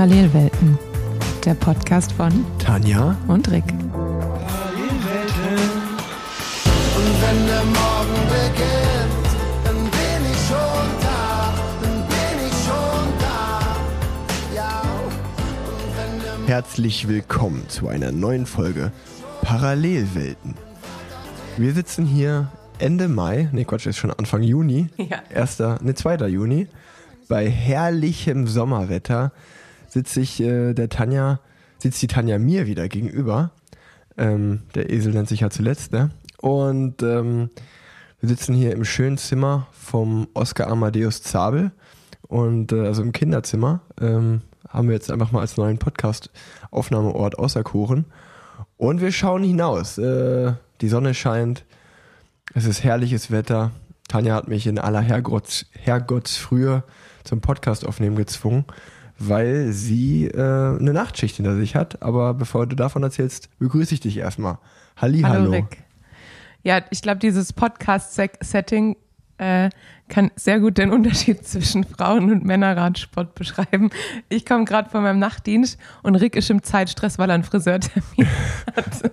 Parallelwelten, der Podcast von Tanja und Rick. Und wenn der Morgen beginnt, dann bin ich schon da, dann bin ich schon da. Ja, und wenn der Herzlich willkommen zu einer neuen Folge Parallelwelten. Wir sitzen hier Ende Mai, nee Quatsch, ist schon Anfang Juni, Ja. 1., ne 2. Juni, bei herrlichem Sommerwetter sitze ich äh, der Tanja, sitzt die Tanja mir wieder gegenüber. Ähm, der Esel nennt sich ja zuletzt, ne? Und ähm, wir sitzen hier im schönen Zimmer vom Oscar Amadeus Zabel und äh, also im Kinderzimmer ähm, haben wir jetzt einfach mal als neuen Podcast-Aufnahmeort auserkoren. Und wir schauen hinaus. Äh, die Sonne scheint, es ist herrliches Wetter. Tanja hat mich in aller Herrgotts, Herrgottsfrühe zum Podcast aufnehmen gezwungen, weil sie äh, eine Nachtschicht hinter sich hat. Aber bevor du davon erzählst, begrüße ich dich erstmal. Halli, hallo. Hallo Rick. Ja, ich glaube, dieses Podcast-Setting äh, kann sehr gut den Unterschied zwischen Frauen- und Männerradsport beschreiben. Ich komme gerade von meinem Nachtdienst und Rick ist im Zeitstress, weil er einen Friseurtermin hat.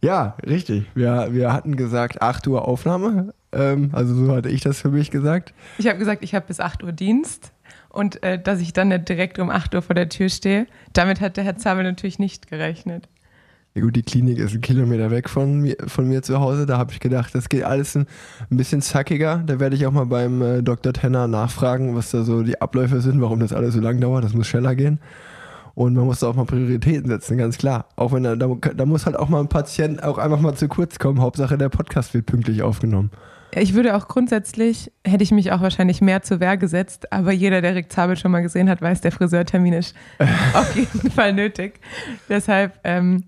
Ja, richtig. Wir, wir hatten gesagt 8 Uhr Aufnahme. Ähm, also so hatte ich das für mich gesagt. Ich habe gesagt, ich habe bis 8 Uhr Dienst und äh, dass ich dann nicht direkt um 8 Uhr vor der Tür stehe. Damit hat der Herr Zabel natürlich nicht gerechnet. Ja gut, die Klinik ist ein Kilometer weg von mir, von mir zu Hause. Da habe ich gedacht, das geht alles ein, ein bisschen zackiger. Da werde ich auch mal beim äh, Dr. Tenner nachfragen, was da so die Abläufe sind, warum das alles so lang dauert. Das muss schneller gehen. Und man muss da auch mal Prioritäten setzen, ganz klar. Auch wenn da, da, da muss halt auch mal ein Patient auch einfach mal zu kurz kommen. Hauptsache der Podcast wird pünktlich aufgenommen. Ich würde auch grundsätzlich, hätte ich mich auch wahrscheinlich mehr zur Wehr gesetzt, aber jeder, der Rick Zabel schon mal gesehen hat, weiß, der Friseurtermin ist auf jeden Fall nötig. Deshalb, ähm,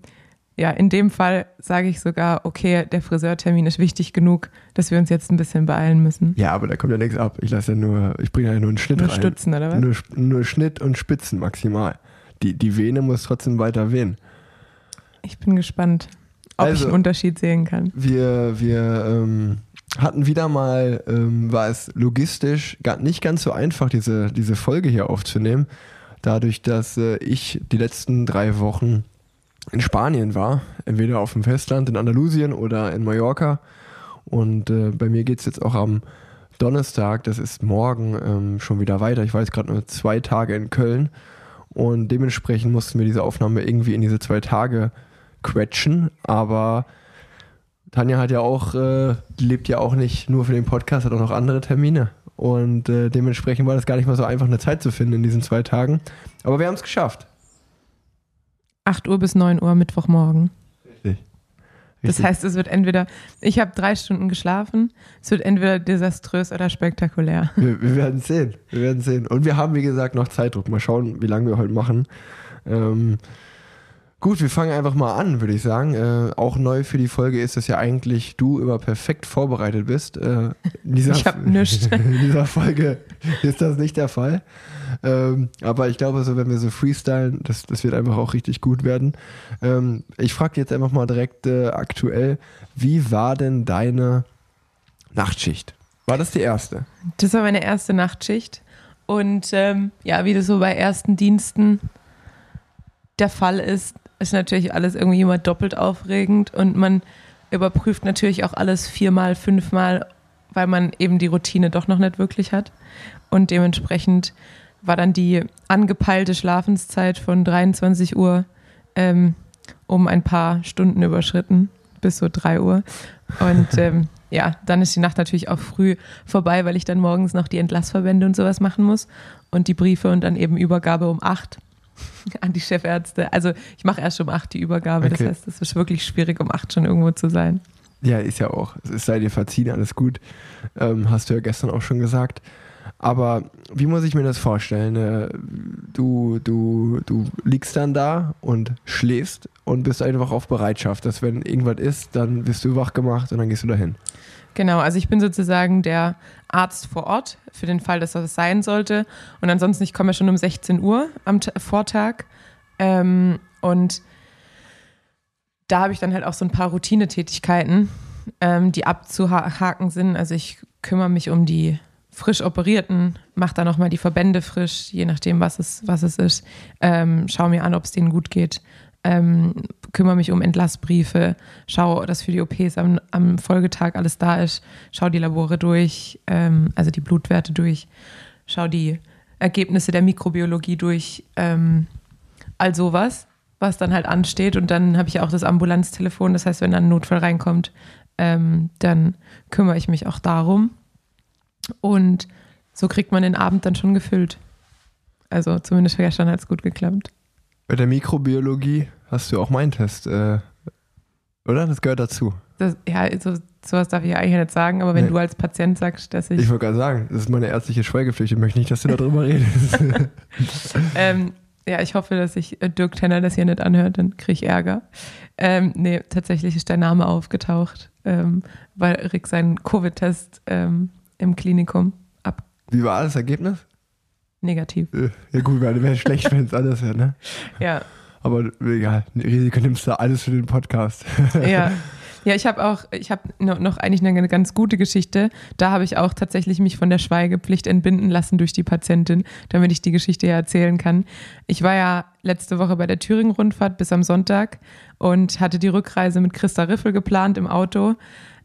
ja, in dem Fall sage ich sogar, okay, der Friseurtermin ist wichtig genug, dass wir uns jetzt ein bisschen beeilen müssen. Ja, aber da kommt ja nichts ab. Ich lasse ja nur, ich bringe ja nur einen Schnitt Nur rein. Stutzen, oder was? Nur, nur Schnitt und Spitzen maximal. Die, die Vene muss trotzdem weiter wehen. Ich bin gespannt, ob ich Also- einen Unterschied sehen kann. Wir, wir ähm, hatten wieder mal, ähm, war es logistisch gar nicht ganz so einfach, diese, diese Folge hier aufzunehmen. Dadurch, dass äh, ich die letzten drei Wochen in Spanien war, entweder auf dem Festland in Andalusien oder in Mallorca. Und äh, bei mir geht es jetzt auch am Donnerstag, das ist morgen, ähm, schon wieder weiter. Ich war jetzt gerade nur zwei Tage in Köln. Und dementsprechend mussten wir diese Aufnahme irgendwie in diese zwei Tage quetschen. Aber Tanja hat ja auch, äh, lebt ja auch nicht nur für den Podcast, hat auch noch andere Termine. Und äh, dementsprechend war das gar nicht mal so einfach, eine Zeit zu finden in diesen zwei Tagen. Aber wir haben es geschafft. 8 Uhr bis 9 Uhr Mittwochmorgen. Richtig. Das heißt, es wird entweder, ich habe drei Stunden geschlafen, es wird entweder desaströs oder spektakulär. wir, wir werden sehen. Wir werden sehen. Und wir haben, wie gesagt, noch Zeitdruck. Mal schauen, wie lange wir heute machen. Ähm, gut, wir fangen einfach mal an, würde ich sagen. Äh, auch neu für die Folge ist, dass ja eigentlich du immer perfekt vorbereitet bist. Äh, in dieser, Ich hab nichts. In dieser Folge ist das nicht der Fall. Ähm, aber ich glaube, so wenn wir so freestylen, das, das wird einfach auch richtig gut werden. Ähm, ich frage jetzt einfach mal direkt äh, aktuell, wie war denn deine Nachtschicht? War das die erste? Das war meine erste Nachtschicht. Und ähm, ja, wie das so bei ersten Diensten der Fall ist, ist natürlich alles irgendwie immer doppelt aufregend und man überprüft natürlich auch alles viermal, fünfmal, weil man eben die Routine doch noch nicht wirklich hat. Und dementsprechend war dann die angepeilte Schlafenszeit von 23 Uhr ähm, um ein paar Stunden überschritten, bis so 3 Uhr. Und ähm, ja, dann ist die Nacht natürlich auch früh vorbei, weil ich dann morgens noch die Entlassverbände und sowas machen muss und die Briefe und dann eben Übergabe um 8 an die Chefärzte. Also ich mache erst um 8 die Übergabe, Okay. das heißt, es ist wirklich schwierig, um 8 schon irgendwo zu sein. Ja, ist ja auch. Es sei dir verziehen, alles gut. Ähm, hast du ja gestern auch schon gesagt. Aber wie muss ich mir das vorstellen? Äh, Du, du, du liegst dann da und schläfst und bist einfach auf Bereitschaft, dass wenn irgendwas ist, dann wirst du wach gemacht und dann gehst du dahin. Genau, also ich bin sozusagen der Arzt vor Ort für den Fall, dass das sein sollte. Und ansonsten, ich komme ja schon um 16 Uhr am Ta- Vortag. Ähm, und da habe ich dann halt auch so ein paar Routinetätigkeiten, ähm, die abzuhaken sind. Also ich kümmere mich um die frisch operierten, mache da nochmal die Verbände frisch, je nachdem, was es, was es ist. Ähm, schau mir an, ob es denen gut geht. Ähm, kümmere mich um Entlassbriefe, schau, dass für die OPs am, am Folgetag alles da ist, schau die Labore durch, ähm, also die Blutwerte durch, schau die Ergebnisse der Mikrobiologie durch, ähm, all sowas, was dann halt ansteht. Und dann habe ich auch das Ambulanztelefon, das heißt, wenn dann ein Notfall reinkommt, ähm, dann kümmere ich mich auch darum. Und so kriegt man den Abend dann schon gefüllt. Also zumindest gestern hat es gut geklappt. Bei der Mikrobiologie hast du auch meinen Test, äh, oder? Das gehört dazu. Das, ja, so, sowas darf ich ja eigentlich nicht sagen, aber wenn Nee. du als Patient sagst, dass ich. Ich wollte gerade sagen, das ist meine ärztliche Schweigepflicht. Ich möchte nicht, dass du darüber redest. ähm, ja, ich hoffe, dass sich äh, Dirk Tenner das hier nicht anhört, dann kriege ich Ärger. Ähm, nee, tatsächlich ist dein Name aufgetaucht, ähm, weil Rick seinen Covid-Test ähm, im Klinikum ab Wie war das Ergebnis? Negativ. Äh, Ja gut, wäre wär schlecht, wenn es anders wäre, ne? Ja, Aber egal, Risiko nimmst du alles für den Podcast. ja. Ja, ich habe auch, ich habe noch, noch eigentlich eine ganz gute Geschichte. Da habe ich auch tatsächlich mich von der Schweigepflicht entbinden lassen durch die Patientin, damit ich die Geschichte ja erzählen kann. Ich war ja letzte Woche bei der Thüringen-Rundfahrt bis am Sonntag und hatte die Rückreise mit Christa Riffel geplant im Auto.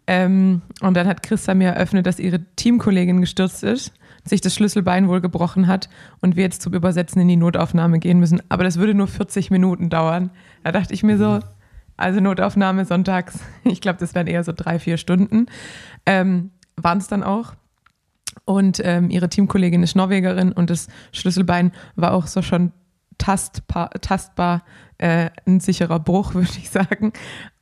Ähm, und dann hat Christa mir eröffnet, dass ihre Teamkollegin gestürzt ist, sich das Schlüsselbein wohl gebrochen hat und wir jetzt zum Übersetzen in die Notaufnahme gehen müssen. Aber das würde nur 40 Minuten dauern. Da dachte ich mir so, also Notaufnahme sonntags, ich glaube, das wären eher so drei, vier Stunden. Ähm, Waren es dann auch. Und ähm, ihre Teamkollegin ist Norwegerin und das Schlüsselbein war auch so schon tastbar, tastbar äh, ein sicherer Bruch, würde ich sagen.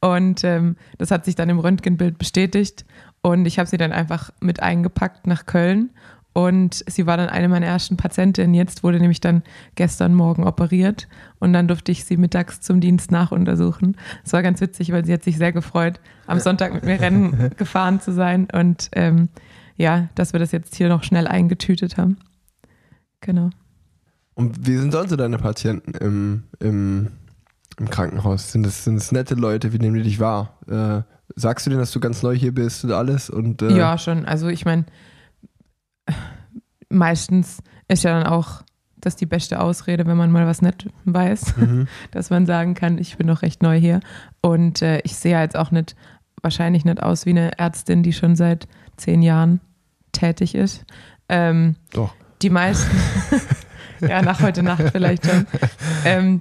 Und ähm, das hat sich dann im Röntgenbild bestätigt. Und ich habe sie dann einfach mit eingepackt nach Köln. Und sie war dann eine meiner ersten Patientinnen. Jetzt wurde nämlich dann gestern Morgen operiert. Und dann durfte ich sie mittags zum Dienst nachuntersuchen. Es war ganz witzig, weil sie hat sich sehr gefreut, am Sonntag mit mir Rennen gefahren zu sein. Und ähm, ja, dass wir das jetzt hier noch schnell eingetütet haben. Genau. Und wie sind sonst so deine Patienten im, im, im Krankenhaus? Sind es, sind es nette Leute? Wie nehmen die dich wahr? Äh, sagst du denen, dass du ganz neu hier bist und alles? Und, äh, Ja, schon. Also ich meine, meistens ist ja dann auch das die beste Ausrede, wenn man mal was nicht weiß, Mhm. dass man sagen kann, ich bin noch recht neu hier. Und äh, ich sehe jetzt auch nicht, wahrscheinlich nicht aus wie eine Ärztin, die schon seit zehn Jahren tätig ist. Ähm, Doch. die meisten, ja, nach heute Nacht vielleicht schon. Ähm,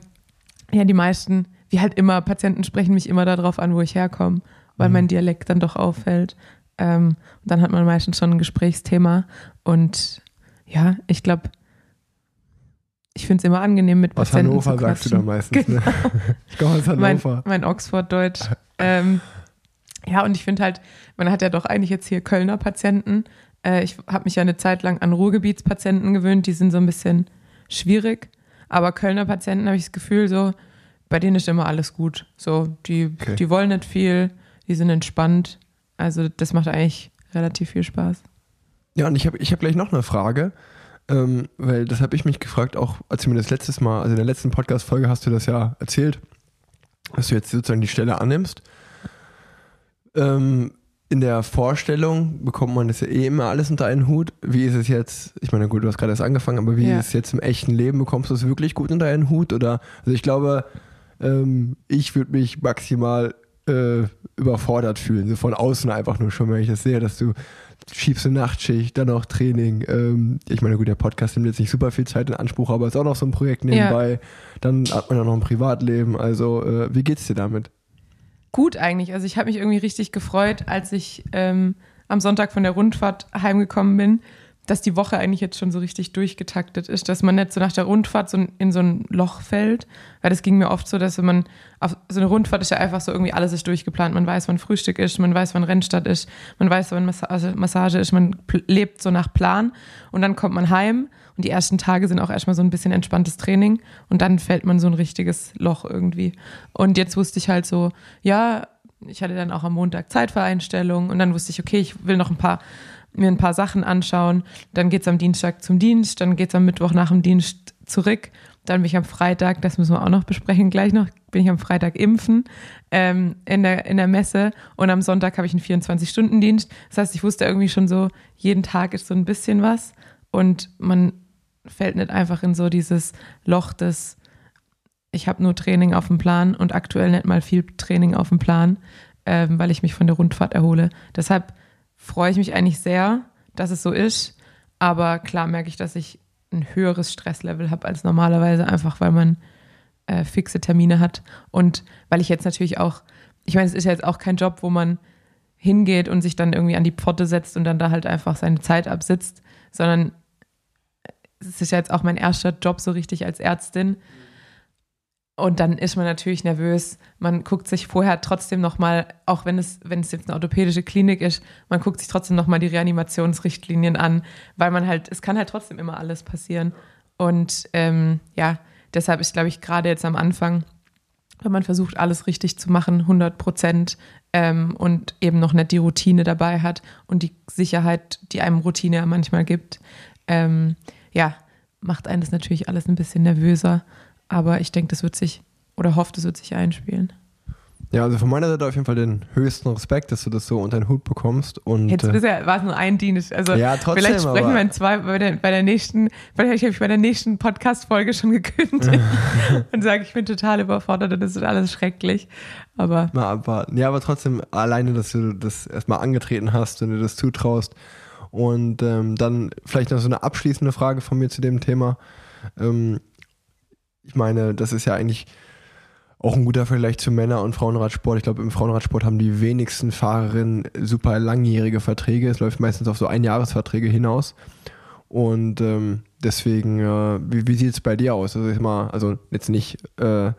ja, die meisten, wie halt immer, Patienten sprechen mich immer darauf an, wo ich herkomme, weil Mhm. mein Dialekt dann doch auffällt. Ähm, dann hat man meistens schon ein Gesprächsthema. Und ja, ich glaube, ich finde es immer angenehm, mit Aus Patienten Hannover zu sagst du da meistens, ne? Ich komme aus mein, Hannover. mein Oxford-Deutsch. ähm, ja, und ich finde halt, man hat ja doch eigentlich jetzt hier Kölner Patienten. Äh, ich habe mich ja eine Zeit lang an Ruhrgebietspatienten gewöhnt, die sind so ein bisschen schwierig. Aber Kölner Patienten habe ich das Gefühl, so, bei denen ist immer alles gut. So, die, Okay. die wollen nicht viel, die sind entspannt. Also, das macht eigentlich relativ viel Spaß. Ja, und ich habe ich hab gleich noch eine Frage, ähm, weil das habe ich mich gefragt, auch als du mir das letztes Mal, also in der letzten Podcast-Folge hast du das ja erzählt, dass du jetzt sozusagen die Stelle annimmst. Ähm, in der Vorstellung bekommt man das ja eh immer alles unter einen Hut. Wie ist es jetzt? Ich meine, gut, du hast gerade erst angefangen, aber wie Ja. ist es jetzt im echten Leben? Bekommst du es wirklich gut unter einen Hut? Oder, also ich glaube, ähm, ich würde mich maximal äh, überfordert fühlen, so von außen einfach nur schon, wenn ich das sehe, dass du schiebst eine Nachtschicht, dann noch Training. Ähm, ich meine, gut, der Podcast nimmt jetzt nicht super viel Zeit in Anspruch, aber ist auch noch so ein Projekt nebenbei. Dann hat man ja noch ein Privatleben. Also, äh, wie geht's dir damit? gut eigentlich. Also ich habe mich irgendwie richtig gefreut, als ich ähm, am Sonntag von der Rundfahrt heimgekommen bin, dass die Woche eigentlich jetzt schon so richtig durchgetaktet ist, dass man nicht so nach der Rundfahrt so in so ein Loch fällt, weil das ging mir oft so, dass wenn man auf so eine Rundfahrt ist ja einfach so irgendwie alles ist durchgeplant. Man weiß, wann Frühstück ist, man weiß, wann Rennstart ist, man weiß, wann Massage, Massage ist, man lebt so nach Plan und dann kommt man heim und die ersten Tage sind auch erstmal so ein bisschen entspanntes Training und dann fällt man so ein richtiges Loch irgendwie. Und jetzt wusste ich halt so, ja, ich hatte dann auch am Montag Zeitvereinstellung und dann wusste ich, okay, ich will noch ein paar mir ein paar Sachen anschauen. Dann geht's am Dienstag zum Dienst, dann geht's am Mittwoch nach dem Dienst zurück. Dann bin ich am Freitag, das müssen wir auch noch besprechen, gleich noch, bin ich am Freitag impfen ähm, in, der, in der Messe und am Sonntag habe ich einen 24-Stunden-Dienst. Das heißt, ich wusste irgendwie schon so, jeden Tag ist so ein bisschen was und man fällt nicht einfach in so dieses Loch des, ich habe nur Training auf dem Plan und aktuell nicht mal viel Training auf dem Plan, ähm, weil ich mich von der Rundfahrt erhole. Deshalb freue ich mich eigentlich sehr, dass es so ist. Aber klar merke ich, dass ich ein höheres Stresslevel habe als normalerweise, einfach weil man äh, fixe Termine hat. Und weil ich jetzt natürlich auch, ich meine, es ist ja jetzt auch kein Job, wo man hingeht und sich dann irgendwie an die Pforte setzt und dann da halt einfach seine Zeit absitzt, sondern es ist ja jetzt auch mein erster Job so richtig als Ärztin. Und dann ist man natürlich nervös. Man guckt sich vorher trotzdem nochmal, auch wenn es, wenn es jetzt eine orthopädische Klinik ist, man guckt sich trotzdem nochmal die Reanimationsrichtlinien an, weil man halt, es kann halt trotzdem immer alles passieren. Und ähm, ja, deshalb ist, glaube ich, gerade jetzt am Anfang, wenn man versucht, alles richtig zu machen, 100 Prozent ähm, und eben noch nicht die Routine dabei hat und die Sicherheit, die einem Routine manchmal gibt, ähm, ja, macht einen das natürlich alles ein bisschen nervöser. Aber ich denke, das wird sich oder hoffe, das wird sich einspielen. Ja, also von meiner Seite auf jeden Fall den höchsten Respekt, dass du das so unter den Hut bekommst. Und, Jetzt äh, bisher war es nur ein Dienst. Also Ja, trotzdem, vielleicht sprechen wir in zwei bei der, bei der nächsten, vielleicht habe ich bei der nächsten Podcast-Folge schon gekündigt und sage, ich bin total überfordert und das ist alles schrecklich. Aber mal abwarten. Ja, aber trotzdem alleine, dass du das erstmal angetreten hast und dir das zutraust. Und ähm, dann vielleicht noch so eine abschließende Frage von mir zu dem Thema. Ähm, ich meine, das ist ja eigentlich auch ein guter Vergleich zu Männer- und Frauenradsport. Ich glaube, im Frauenradsport haben die wenigsten Fahrerinnen super langjährige Verträge. Es läuft meistens auf so Einjahresverträge hinaus. Und ähm, deswegen, äh, wie, wie sieht es bei dir aus? Also, ich mal, also jetzt nicht, äh,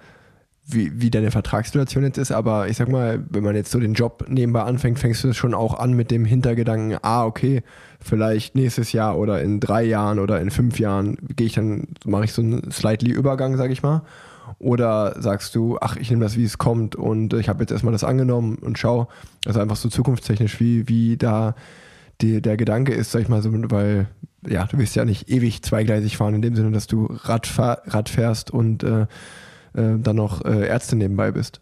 wie, wie deine Vertragssituation jetzt ist, aber ich sag mal, wenn man jetzt so den Job nebenbei anfängt, fängst du schon auch an mit dem Hintergedanken, ah, okay, vielleicht nächstes Jahr oder in drei Jahren oder in fünf Jahren gehe ich dann, mache ich so einen slightly Übergang, sag ich mal. Oder sagst du, ach, ich nehme das, wie es kommt und ich habe jetzt erstmal das angenommen und schau, also einfach so zukunftstechnisch, wie, wie da die, der Gedanke ist, sag ich mal so, weil ja, du wirst ja nicht ewig zweigleisig fahren, in dem Sinne, dass du Rad, Rad fährst und äh, äh, dann noch äh, Ärzte nebenbei bist.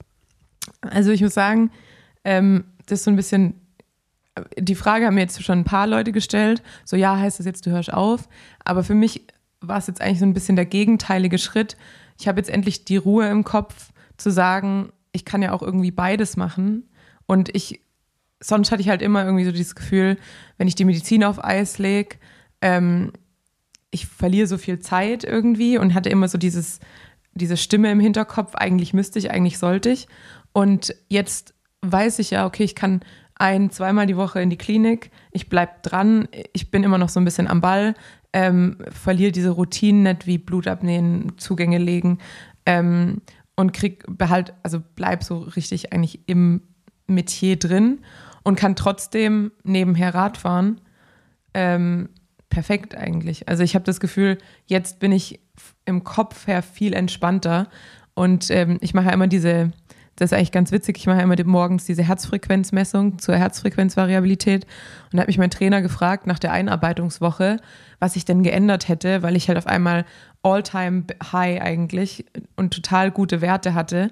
Also ich muss sagen, ähm, das ist so ein bisschen, die Frage haben mir jetzt schon ein paar Leute gestellt, so ja, heißt das jetzt, du hörst auf, aber für mich war es jetzt eigentlich so ein bisschen der gegenteilige Schritt. Ich habe jetzt endlich die Ruhe im Kopf zu sagen, ich kann ja auch irgendwie beides machen und ich, sonst hatte ich halt immer irgendwie so dieses Gefühl, wenn ich die Medizin auf Eis lege, ähm, ich verliere so viel Zeit irgendwie und hatte immer so dieses, diese Stimme im Hinterkopf, eigentlich müsste ich, eigentlich sollte ich. Und jetzt weiß ich ja, okay, ich kann ein, zweimal die Woche in die Klinik, ich bleibe dran, ich bin immer noch so ein bisschen am Ball, ähm, verliere diese Routinen nicht wie Blut abnehmen, Zugänge legen ähm, und krieg behalt, also bleib so richtig eigentlich im Metier drin und kann trotzdem nebenher Rad fahren. Ähm, perfekt eigentlich. Also ich habe das Gefühl, jetzt bin ich im Kopf her viel entspannter und ähm, ich mache ja immer diese, das ist eigentlich ganz witzig, ich mache immer morgens diese Herzfrequenzmessung zur Herzfrequenzvariabilität und da hat mich mein Trainer gefragt nach der Einarbeitungswoche, was ich denn geändert hätte, weil ich halt auf einmal All-Time High eigentlich und total gute Werte hatte.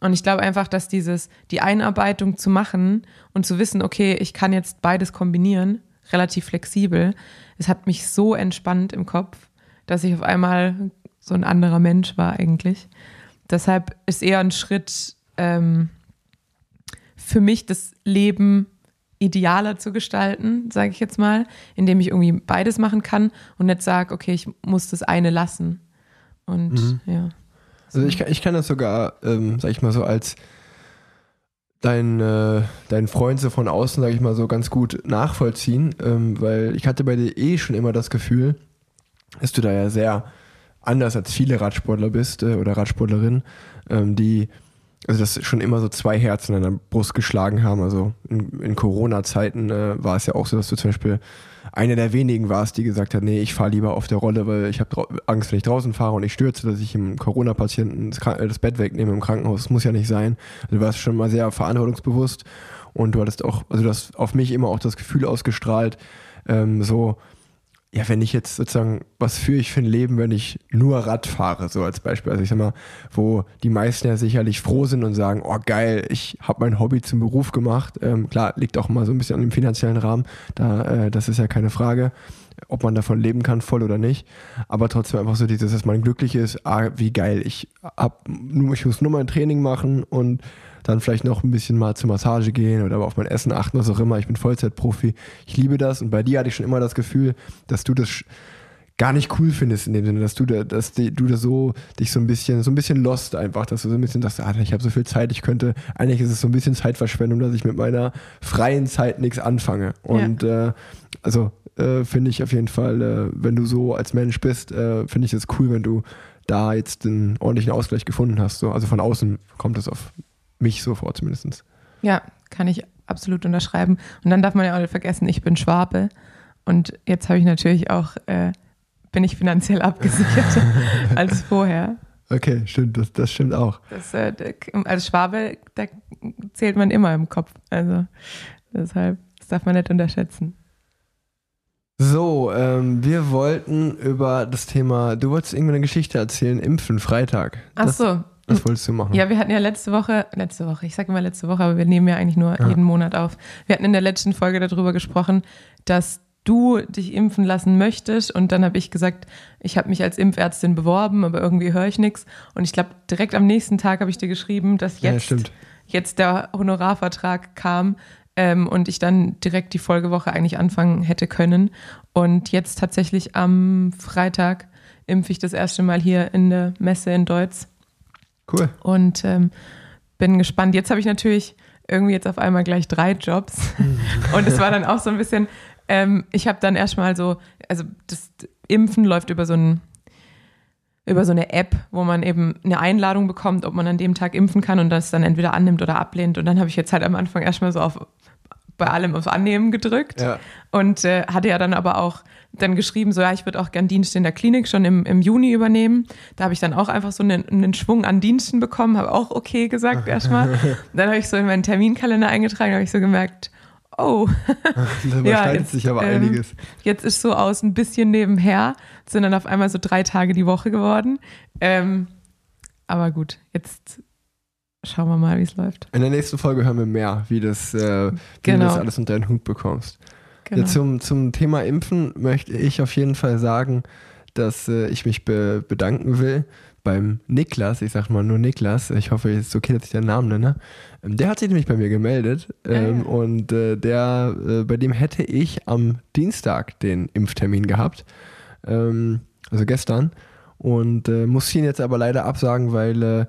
Und ich glaube einfach, dass dieses, die Einarbeitung zu machen und zu wissen, okay, ich kann jetzt beides kombinieren, relativ flexibel, es hat mich so entspannt im Kopf, dass ich auf einmal so ein anderer Mensch war eigentlich. Deshalb ist eher ein Schritt ähm, für mich, das Leben idealer zu gestalten, sage ich jetzt mal, indem ich irgendwie beides machen kann und nicht sage, okay, ich muss das eine lassen. Und ja. Also ich, kann- ich kann das sogar, ähm, sag ich mal so, als dein, äh, dein Freund so von außen, sag ich mal so, ganz gut nachvollziehen, ähm, weil ich hatte bei dir eh schon immer das Gefühl, dass du da ja sehr anders als viele Radsportler bist äh, oder Radsportlerinnen, ähm, die also das schon immer so zwei Herzen an der Brust geschlagen haben. Also in, in Corona-Zeiten äh, war es ja auch so, dass du zum Beispiel eine der wenigen warst, die gesagt hat, nee, ich fahre lieber auf der Rolle, weil ich habe Angst, wenn ich draußen fahre und ich stürze, dass ich im Corona-Patienten das, äh, das Bett wegnehme im Krankenhaus. Das muss ja nicht sein. Also du warst schon mal sehr verantwortungsbewusst und du hattest auch, also du hast auf mich immer auch das Gefühl ausgestrahlt, ähm, so, ja, wenn ich jetzt sozusagen, was führe ich für ein Leben, wenn ich nur Rad fahre, so als Beispiel. Also ich sag mal, wo die meisten ja sicherlich froh sind und sagen, oh geil, ich habe mein Hobby zum Beruf gemacht. Ähm, klar, liegt auch mal so ein bisschen an dem finanziellen Rahmen, da, äh, das ist ja keine Frage, ob man davon leben kann, voll oder nicht. Aber trotzdem einfach so dieses, dass man glücklich ist, ah, wie geil, ich hab ich muss nur mein Training machen und dann vielleicht noch ein bisschen mal zur Massage gehen oder auf mein Essen achten, was auch immer. Ich bin Vollzeitprofi. Ich liebe das und bei dir hatte ich schon immer das Gefühl, dass du das gar nicht cool findest in dem Sinne, dass du da, dass die, du da so dich so ein bisschen, so ein bisschen lost einfach, dass du so ein bisschen sagst, ah, ich habe so viel Zeit, ich könnte, eigentlich ist es so ein bisschen Zeitverschwendung, dass ich mit meiner freien Zeit nichts anfange. Und äh, also äh, finde ich auf jeden Fall, äh, wenn du so als Mensch bist, äh, finde ich es cool, wenn du da jetzt einen ordentlichen Ausgleich gefunden hast. So. Also von außen kommt es auf mich so vor zumindest. Ja, kann ich absolut unterschreiben. Und dann darf man ja auch nicht vergessen, ich bin Schwabe. Und jetzt habe ich natürlich auch, äh, bin ich finanziell abgesichert als vorher. Okay, stimmt, das, das stimmt auch. Das, äh, als Schwabe, da zählt man immer im Kopf. Also deshalb, das darf man nicht unterschätzen. So, ähm, wir wollten über das Thema, du wolltest irgendeine Geschichte erzählen, Impfen, Freitag. Ach Das- so, Was wolltest du machen? Ja, wir hatten ja letzte Woche, letzte Woche, ich sage immer letzte Woche, aber wir nehmen ja eigentlich nur jeden Monat auf. Wir hatten in der letzten Folge darüber gesprochen, dass du dich impfen lassen möchtest und dann habe ich gesagt, ich habe mich als Impfärztin beworben, aber irgendwie höre ich nichts. Und ich glaube, direkt am nächsten Tag habe ich dir geschrieben, dass Ja, jetzt, stimmt. jetzt der Honorarvertrag kam ähm, und ich dann direkt die Folgewoche eigentlich anfangen hätte können. Und jetzt tatsächlich am Freitag impfe ich das erste Mal hier in der Messe in Deutz Cool. und ähm, bin gespannt. Jetzt habe ich natürlich irgendwie jetzt auf einmal gleich drei Jobs. und es war dann auch so ein bisschen, ähm, ich habe dann erstmal so, also das Impfen läuft über so ein über so eine App, wo man eben eine Einladung bekommt, ob man an dem Tag impfen kann und das dann entweder annimmt oder ablehnt. Und dann habe ich jetzt halt am Anfang erstmal so auf bei allem aufs Annehmen gedrückt Ja. und äh, hatte ja dann aber auch dann geschrieben, so ja, ich würde auch gern Dienste in der Klinik schon im, im Juni übernehmen. Da habe ich dann auch einfach so einen, einen Schwung an Diensten bekommen, habe auch okay gesagt erstmal. Dann habe ich so in meinen Terminkalender eingetragen, habe ich so gemerkt, oh, Da überschneidet sich aber ähm, einiges. Jetzt ist so aus ein bisschen nebenher, sind dann auf einmal so drei Tage die Woche geworden. Ähm, aber gut, jetzt schauen wir mal, wie es läuft. In der nächsten Folge hören wir mehr, wie, das, äh, wie Genau. du das alles unter den Hut bekommst. Genau. Ja, zum, zum Thema Impfen möchte ich auf jeden Fall sagen, dass äh, ich mich be bedanken will beim Niklas, ich sag mal nur Niklas, ich hoffe, es ist okay, dass ich den Namen nenne. Ähm, der hat sich nämlich bei mir gemeldet ähm, Ah, und äh, der, äh, bei dem hätte ich am Dienstag den Impftermin gehabt, ähm, also gestern, und äh, muss ihn jetzt aber leider absagen, weil äh,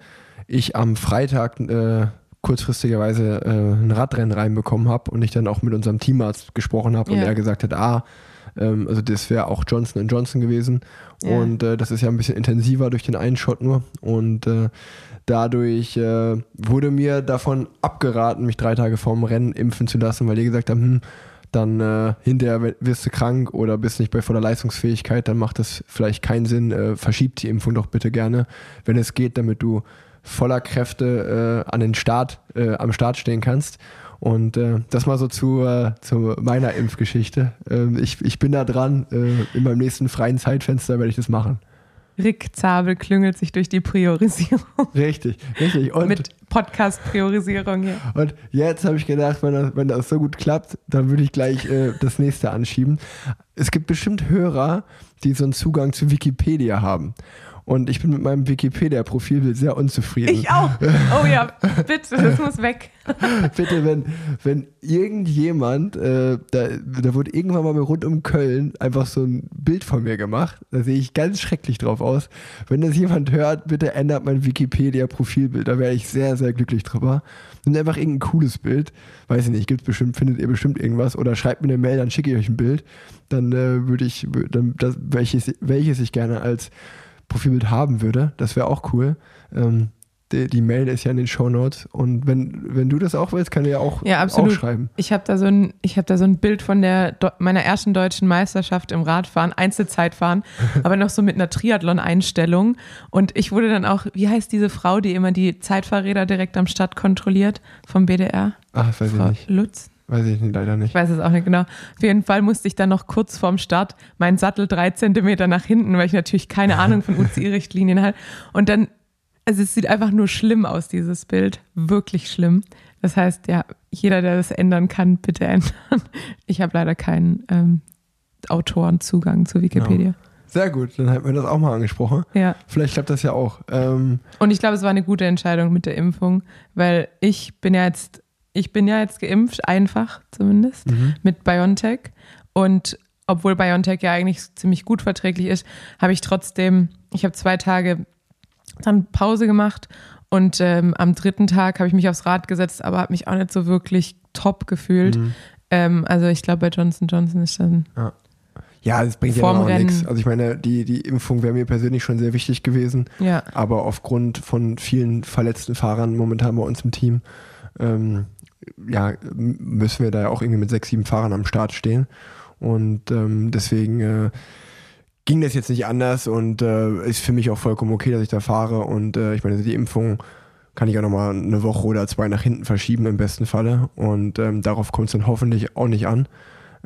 ich am Freitag äh, kurzfristigerweise äh, ein Radrennen reinbekommen habe und ich dann auch mit unserem Teamarzt gesprochen habe und Ja. er gesagt hat, ah, ähm, also das wäre auch Johnson Johnson gewesen Ja. und äh, das ist ja ein bisschen intensiver durch den einen Shot nur und äh, dadurch äh, wurde mir davon abgeraten, mich drei Tage vorm Rennen impfen zu lassen, weil die gesagt haben, hm, dann äh, hinterher wirst du krank oder bist nicht bei voller Leistungsfähigkeit, dann macht das vielleicht keinen Sinn. Äh, verschieb die Impfung doch bitte gerne, wenn es geht, damit du voller Kräfte äh, an den Start, äh, am Start stehen kannst. Und äh, das mal so zu, äh, zu meiner Impfgeschichte. Ähm, ich, ich bin da dran. Äh, in meinem nächsten freien Zeitfenster werde ich das machen. Rick Zabel klüngelt sich durch die Priorisierung Richtig, richtig. Und, mit Podcast-Priorisierung hier. und jetzt habe ich gedacht, wenn das, wenn das so gut klappt, dann würde ich gleich äh, das nächste anschieben. Es gibt bestimmt Hörer, die so einen Zugang zu Wikipedia haben. Und ich bin mit meinem Wikipedia-Profilbild sehr unzufrieden. Ich auch. Oh ja, bitte, das muss weg. Bitte, wenn, wenn irgendjemand, äh, da, da wurde irgendwann mal rund um Köln einfach so ein Bild von mir gemacht, da sehe ich ganz schrecklich drauf aus. Wenn das jemand hört, bitte ändert mein Wikipedia-Profilbild, da wäre ich sehr, sehr glücklich drüber. Nimmt einfach irgendein cooles Bild, weiß ich nicht, gibt's bestimmt, findet ihr bestimmt irgendwas oder schreibt mir eine Mail, dann schicke ich euch ein Bild, dann äh, würde ich, dann, das, welches, welches ich gerne als Profilbild haben würde, das wäre auch cool. Ähm, die, die Mail ist ja in den Show Notes und wenn, wenn du das auch willst, kann ich ja auch, Ja, auch absolut. schreiben. Ich habe da so ein, ich habe da so ein Bild von der meiner ersten deutschen Meisterschaft im Radfahren, Einzelzeitfahren, aber noch so mit einer Triathlon-Einstellung. Und ich wurde dann auch, wie heißt diese Frau, die immer die Zeitfahrräder direkt am Start kontrolliert vom BDR? Ach, weiß ich Frau nicht. Lutz? Weiß ich leider nicht. Ich weiß es auch nicht genau. Auf jeden Fall musste ich dann noch kurz vorm Start meinen Sattel drei Zentimeter nach hinten, weil ich natürlich keine Ahnung von UCI-Richtlinien hatte. Und dann, also es sieht einfach nur schlimm aus, dieses Bild. Wirklich schlimm. Das heißt, ja, jeder, der das ändern kann, bitte ändern. Ich habe leider keinen ähm, Autorenzugang zu Wikipedia. Sehr gut, dann hätten wir das auch mal angesprochen. Ja. Vielleicht klappt das ja auch. Ähm, Und ich glaube, es war eine gute Entscheidung mit der Impfung, weil ich bin ja jetzt, ich bin ja jetzt geimpft, einfach zumindest, mit BioNTech. Und obwohl BioNTech ja eigentlich ziemlich gut verträglich ist, habe ich trotzdem, ich habe zwei Tage dann Pause gemacht und ähm, am dritten Tag habe ich mich aufs Rad gesetzt, aber habe mich auch nicht so wirklich top gefühlt. Ähm, also ich glaube, bei Johnson Johnson ist dann ja, das bringt ja Vorm auch nichts. Rennen. Also ich meine, die, die Impfung wäre mir persönlich schon sehr wichtig gewesen. ja. Aber aufgrund von vielen verletzten Fahrern momentan bei uns im Team, ähm, ja, müssen wir da ja auch irgendwie mit sechs, sieben Fahrern am Start stehen. Und ähm, deswegen äh, ging das jetzt nicht anders und äh, ist für mich auch vollkommen okay, dass ich da fahre. Und äh, ich meine, die Impfung kann ich auch nochmal eine Woche oder zwei nach hinten verschieben im besten Falle. Und ähm, darauf kommt es dann hoffentlich auch nicht an.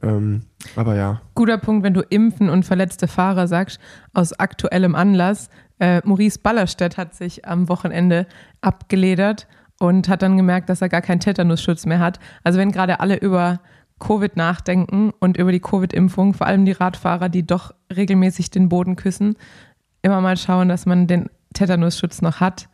Ähm, aber ja, Guter Punkt, wenn du Impfen und verletzte Fahrer sagst, aus aktuellem Anlass. Äh, Maurice Ballerstedt hat sich am Wochenende abgeledert und hat dann gemerkt, dass er gar keinen Tetanusschutz mehr hat. Also wenn gerade alle über Covid nachdenken und über die Covid-Impfung, vor allem die Radfahrer, die doch regelmäßig den Boden küssen, immer mal schauen, dass man den Tetanusschutz noch hat.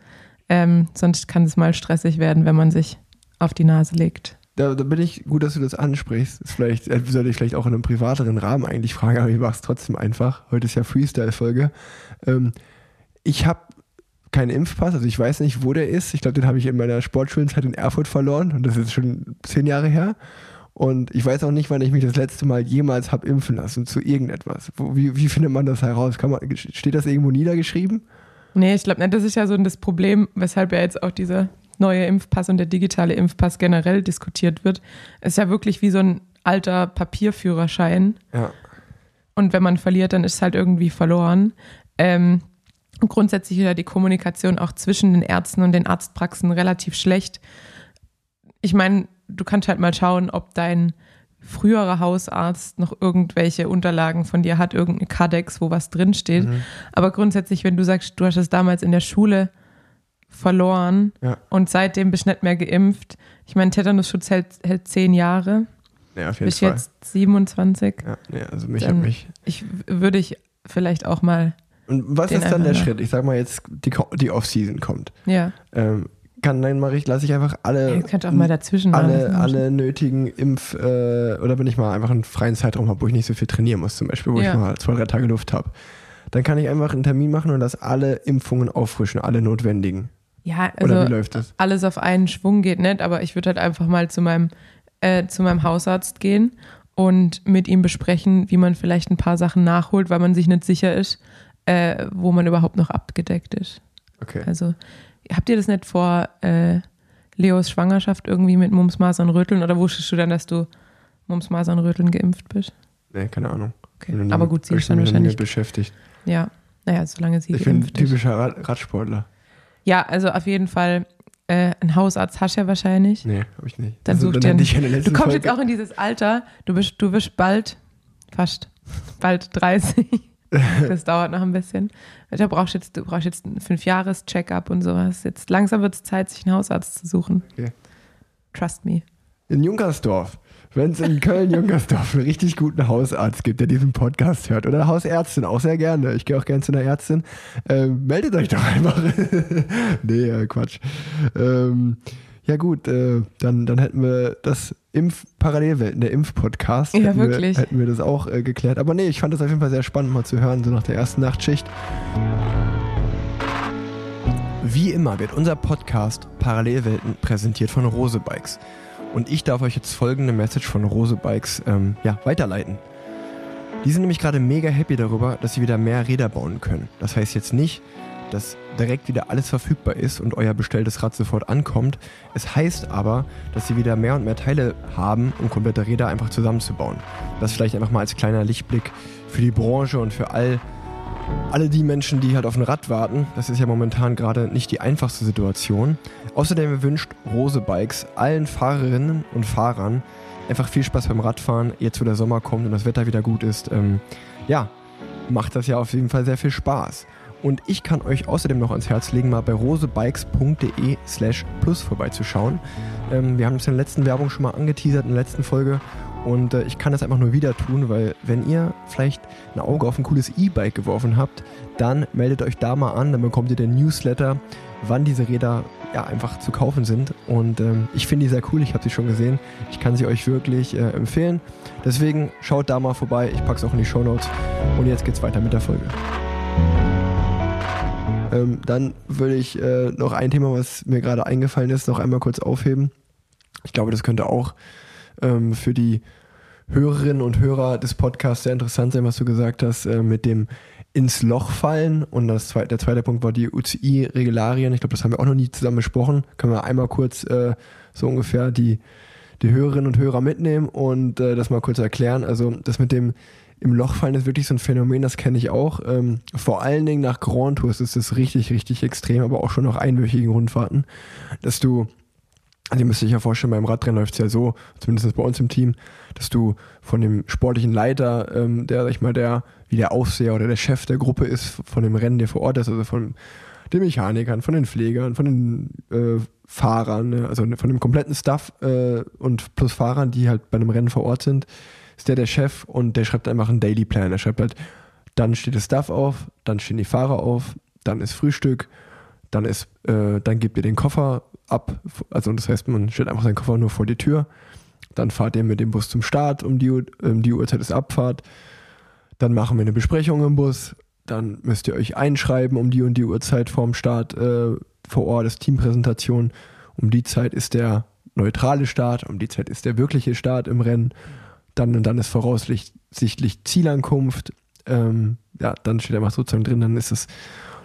Ähm, sonst kann es mal stressig werden, wenn man sich auf die Nase legt. Da, da bin ich gut, dass du das ansprichst. Das vielleicht, äh, sollte ich vielleicht auch in einem privateren Rahmen eigentlich fragen, aber ich mache es trotzdem einfach. Heute ist ja Freestyle-Folge. Ähm, ich habe keinen Impfpass, also ich weiß nicht, wo der ist. Ich glaube, den habe ich in meiner Sportschulenzeit in Erfurt verloren und das ist schon zehn Jahre her. Und ich weiß auch nicht, wann ich mich das letzte Mal jemals habe impfen lassen zu irgendetwas. Wo, wie, wie findet man das heraus? Man, steht das irgendwo niedergeschrieben? Nee, ich glaube nicht. Das ist ja so das Problem, weshalb ja jetzt auch dieser neue Impfpass und der digitale Impfpass generell diskutiert wird. Es ist ja wirklich wie so ein alter Papierführerschein. Ja. Und wenn man verliert, dann ist es halt irgendwie verloren. Ähm, und grundsätzlich ist ja die Kommunikation auch zwischen den Ärzten und den Arztpraxen relativ schlecht. Ich meine, du kannst halt mal schauen, ob dein früherer Hausarzt noch irgendwelche Unterlagen von dir hat, irgendeine Kadex, wo was drinsteht. Aber grundsätzlich, wenn du sagst, du hast es damals in der Schule verloren Ja. und seitdem bist du nicht mehr geimpft. Ich meine, Tetanusschutz hält, hält zehn Jahre, Ja, auf jeden bis Fall. jetzt 27. Ja, nee, also mich Dann- mich. Ich würde ich vielleicht auch mal, Und was Den ist dann der? Schritt? Ich sag mal jetzt, die, die Off-Season kommt. ja, Ähm, kann dann mache ich, lasse ich einfach alle, ihr könnt auch mal dazwischen alle, was alle nötigen Impf- äh, oder wenn ich mal einfach einen freien Zeitraum habe, wo ich nicht so viel trainieren muss, zum Beispiel, wo Ja. ich mal zwei, drei Tage Luft habe, dann kann ich einfach einen Termin machen und das alle Impfungen auffrischen, alle notwendigen. Ja, Oder wie also läuft das? alles auf einen Schwung geht nicht, aber ich würde halt einfach mal zu meinem, äh, zu meinem Hausarzt gehen und mit ihm besprechen, wie man vielleicht ein paar Sachen nachholt, weil man sich nicht sicher ist, äh, wo man überhaupt noch abgedeckt ist. Okay. Also habt ihr das nicht vor äh, Leos Schwangerschaft irgendwie mit Mumps, Masern, Röteln oder wusstest du dann, dass du Mumps, Masern, Röteln geimpft bist? Nee, keine Ahnung. Okay. Bin nie Aber gut, sie hab ist dann wahrscheinlich. beschäftigt. Ja, naja, solange sie Ich bin ein geimpft ist. typischer Rad Radsportler. Ja, also auf jeden Fall äh, ein Hausarzt hast du ja wahrscheinlich. Nee, habe ich nicht. Dann Also, such dir einen- Du kommst Folge, jetzt auch in dieses Alter, du bist, du bist bald, fast, bald 30. Das dauert noch ein bisschen. Da brauchst du jetzt, du brauchst jetzt einen Fünf-Jahres-Check-up und sowas. Jetzt langsam wird es Zeit, sich einen Hausarzt zu suchen. Okay. Trust me. In Junkersdorf. Wenn es in Köln-Junkersdorf einen richtig guten Hausarzt gibt, der diesen Podcast hört, oder eine Hausärztin, auch sehr gerne. Ich gehe auch gerne zu einer Ärztin. Ähm, meldet euch doch einfach. nee, äh, Quatsch. Ähm, ja, gut, äh, dann, dann hätten wir das Impf-Parallelwelten, der Impf-Podcast. Ja, hätten wirklich. Wir, hätten wir das auch äh, geklärt. Aber nee, ich fand das auf jeden Fall sehr spannend, mal zu hören, so nach der ersten Nachtschicht. Wie immer wird unser Podcast Parallelwelten präsentiert von Rose Bikes. Und ich darf euch jetzt folgende Message von Rose Bikes ähm, ja, weiterleiten. Die sind nämlich gerade mega happy darüber, dass sie wieder mehr Räder bauen können. Das heißt jetzt nicht, dass direkt wieder alles verfügbar ist und euer bestelltes Rad sofort ankommt. Es heißt aber, dass sie wieder mehr und mehr Teile haben, um komplette Räder einfach zusammenzubauen. Das vielleicht einfach mal als kleiner Lichtblick für die Branche und für all alle die Menschen, die halt auf ein Rad warten, das ist ja momentan gerade nicht die einfachste Situation. Außerdem wünscht Rose Bikes allen Fahrerinnen und Fahrern einfach viel Spaß beim Radfahren, jetzt wo der Sommer kommt und das Wetter wieder gut ist. Ähm, ja, macht das ja auf jeden Fall sehr viel Spaß. Und ich kann euch außerdem noch ans Herz legen, mal bei rosebikes.de slash plus vorbeizuschauen. Ähm, wir haben es in der letzten Werbung schon mal angeteasert, in der letzten Folge. Und äh, ich kann das einfach nur wieder tun, weil wenn ihr vielleicht ein Auge auf ein cooles E-Bike geworfen habt, dann meldet euch da mal an, dann bekommt ihr den Newsletter, wann diese Räder ja, einfach zu kaufen sind. Und ähm, ich finde die sehr cool, ich habe sie schon gesehen. Ich kann sie euch wirklich äh, empfehlen. Deswegen schaut da mal vorbei, ich packe es auch in die Show Notes. Und jetzt geht's weiter mit der Folge. Ähm, dann würde ich äh, noch ein Thema, was mir gerade eingefallen ist, noch einmal kurz aufheben. Ich glaube, das könnte auch ähm, für die Hörerinnen und Hörer des Podcasts sehr interessant sein, was du gesagt hast, äh, mit dem ins Loch fallen. Und das zweite, der zweite Punkt war die UCI-Regularien. Ich glaube, das haben wir auch noch nie zusammen besprochen. Können wir einmal kurz äh, so ungefähr die, die Hörerinnen und Hörer mitnehmen und äh, das mal kurz erklären. Also das mit dem im Loch fallen ist wirklich so ein Phänomen, das kenne ich auch. Ähm, vor allen Dingen nach Grand Tours ist es richtig, richtig extrem, aber auch schon nach einwöchigen Rundfahrten, dass du also ihr müsst euch ja vorstellen, beim Radrennen läuft es ja so, zumindest bei uns im Team, dass du von dem sportlichen Leiter, ähm, der, sag ich mal, der, wie der Aufseher oder der Chef der Gruppe ist, von dem Rennen, der vor Ort ist, also von den Mechanikern, von den Pflegern, von den äh, Fahrern, ne, also von dem kompletten Staff äh, und plus Fahrern, die halt bei einem Rennen vor Ort sind, ist der der Chef und der schreibt einfach einen Daily Plan. Er schreibt halt, dann steht das Staff auf, dann stehen die Fahrer auf, dann ist Frühstück, dann ist, äh, dann gebt ihr den Koffer ab, also das heißt, man stellt einfach seinen Koffer nur vor die Tür, dann fahrt ihr mit dem Bus zum Start, um die, um die Uhrzeit ist Abfahrt, dann machen wir eine Besprechung im Bus, dann müsst ihr euch einschreiben um die und die Uhrzeit vorm Start äh, vor Ort, das Teampräsentation, um die Zeit ist der neutrale Start, um die Zeit ist der wirkliche Start im Rennen, dann und dann ist voraussichtlich Zielankunft, ähm, ja, dann steht einfach sozusagen drin, dann ist es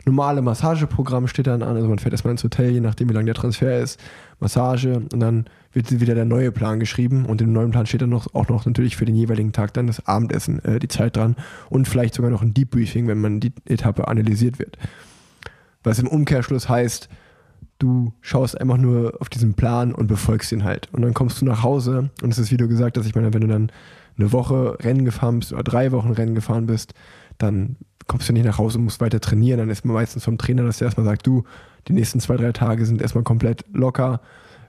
normale Massageprogramm steht dann an. Also man fährt erstmal ins Hotel, je nachdem wie lang der Transfer ist, Massage und dann wird wieder der neue Plan geschrieben und im neuen Plan steht dann noch, auch noch natürlich für den jeweiligen Tag dann das Abendessen, äh, die Zeit dran und vielleicht sogar noch ein Debriefing, wenn man die Etappe analysiert wird. Was im Umkehrschluss heißt, du schaust einfach nur auf diesen Plan und befolgst ihn halt. Und dann kommst du nach Hause und es ist, wie du gesagt hast, ich meine, wenn du dann eine Woche Rennen gefahren bist oder drei Wochen Rennen gefahren bist, dann kommst du nicht nach Hause und musst weiter trainieren. Dann ist man meistens vom Trainer, dass der erstmal sagt, du, die nächsten zwei, drei Tage sind erstmal komplett locker.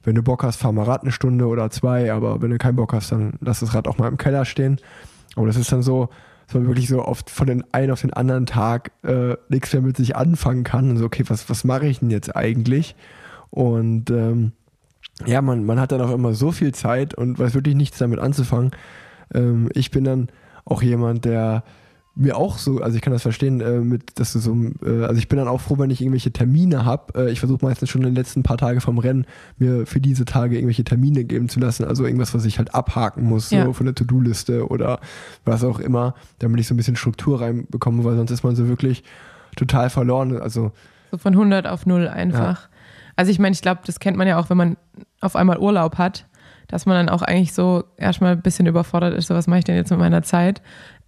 Wenn du Bock hast, fahr mal Rad eine Stunde oder zwei, aber wenn du keinen Bock hast, dann lass das Rad auch mal im Keller stehen. Aber das ist dann so, man wirklich so oft von den einen auf den anderen Tag äh, nichts mehr mit sich anfangen kann. Und so, okay, was, was mache ich denn jetzt eigentlich? Und ähm, ja, man, man hat dann auch immer so viel Zeit und weiß wirklich nichts damit anzufangen. Ähm, ich bin dann auch jemand, der mir auch so, also ich kann das verstehen, äh, mit, dass du so, äh, also ich bin dann auch froh, wenn ich irgendwelche Termine habe. Äh, ich versuche meistens schon in den letzten paar Tage vom Rennen mir für diese Tage irgendwelche Termine geben zu lassen, also irgendwas, was ich halt abhaken muss, ja. so von der To-Do-Liste oder was auch immer, damit ich so ein bisschen Struktur reinbekomme, weil sonst ist man so wirklich total verloren. Also so von 100 auf 0 einfach. Ja. Also ich meine, ich glaube, das kennt man ja auch, wenn man auf einmal Urlaub hat, dass man dann auch eigentlich so erstmal ein bisschen überfordert ist, so was mache ich denn jetzt mit meiner Zeit?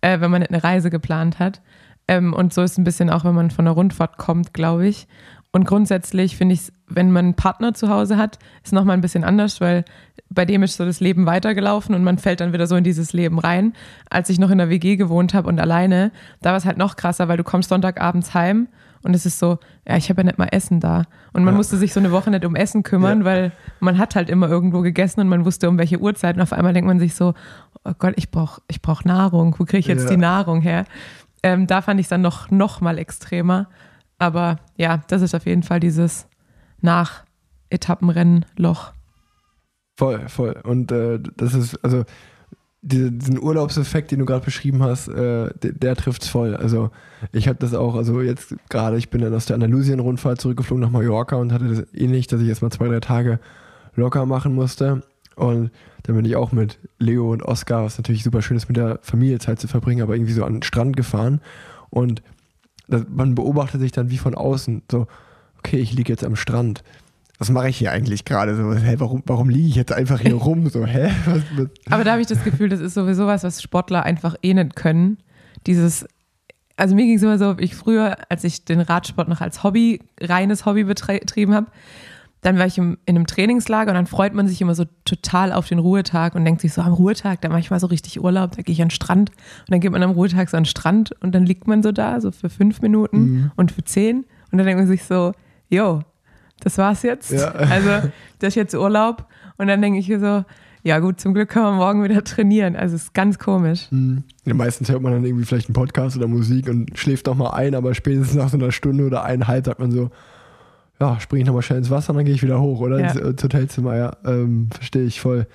Äh, wenn man eine Reise geplant hat. Ähm, und so ist es ein bisschen auch, wenn man von der Rundfahrt kommt, glaube ich. Und grundsätzlich finde ich es, wenn man einen Partner zu Hause hat, ist nochmal ein bisschen anders, weil bei dem ist so das Leben weitergelaufen und man fällt dann wieder so in dieses Leben rein. Als ich noch in der WG gewohnt habe und alleine, da war es halt noch krasser, weil du kommst Sonntagabends heim und es ist so, ja, ich habe ja nicht mal Essen da. Und man ja. musste sich so eine Woche nicht um Essen kümmern, ja. weil man hat halt immer irgendwo gegessen und man wusste um welche Uhrzeit. Und auf einmal denkt man sich so, oh Gott, ich brauche ich brauch Nahrung. Wo kriege ich jetzt ja. die Nahrung her? Ähm, da fand ich es dann noch, noch mal extremer. Aber ja, das ist auf jeden Fall dieses Nach-Etappenrennen-Loch. Voll, voll. Und äh, das ist, also diesen Urlaubseffekt, den du gerade beschrieben hast, äh, der, der trifft es voll. Also ich habe das auch, also jetzt gerade, ich bin dann aus der Andalusien-Rundfahrt zurückgeflogen nach Mallorca und hatte das ähnlich, dass ich erstmal zwei, drei Tage locker machen musste. Und dann bin ich auch mit Leo und Oscar, was natürlich super schön ist, mit der Familie Zeit zu verbringen, aber irgendwie so an den Strand gefahren. Und das, man beobachtet sich dann wie von außen, so, okay, ich liege jetzt am Strand was mache ich hier eigentlich gerade? So, hä, warum, warum liege ich jetzt einfach hier rum? So, hä? Was, was? Aber da habe ich das Gefühl, das ist sowieso was, was Sportler einfach eh können. Dieses, also mir ging es immer so, ich früher, als ich den Radsport noch als Hobby, reines Hobby betrieben habe, dann war ich in einem Trainingslager und dann freut man sich immer so total auf den Ruhetag und denkt sich so, am Ruhetag, da mache ich mal so richtig Urlaub, da gehe ich an den Strand und dann geht man am Ruhetag so an den Strand und dann liegt man so da, so für fünf Minuten Mhm. und für zehn und dann denkt man sich so, jo, das war's jetzt. Ja. Also, das ist jetzt Urlaub und dann denke ich mir so, ja gut, zum Glück können wir morgen wieder trainieren. Also, es ist ganz komisch. Mhm. Meistens hört man dann irgendwie vielleicht einen Podcast oder Musik und schläft noch mal ein, aber spätestens nach so einer Stunde oder eineinhalb sagt man so, ja, springe ich noch mal schnell ins Wasser und dann gehe ich wieder hoch, oder? Ja. Ins, äh, Hotelzimmer, ja. Ähm, Verstehe ich voll.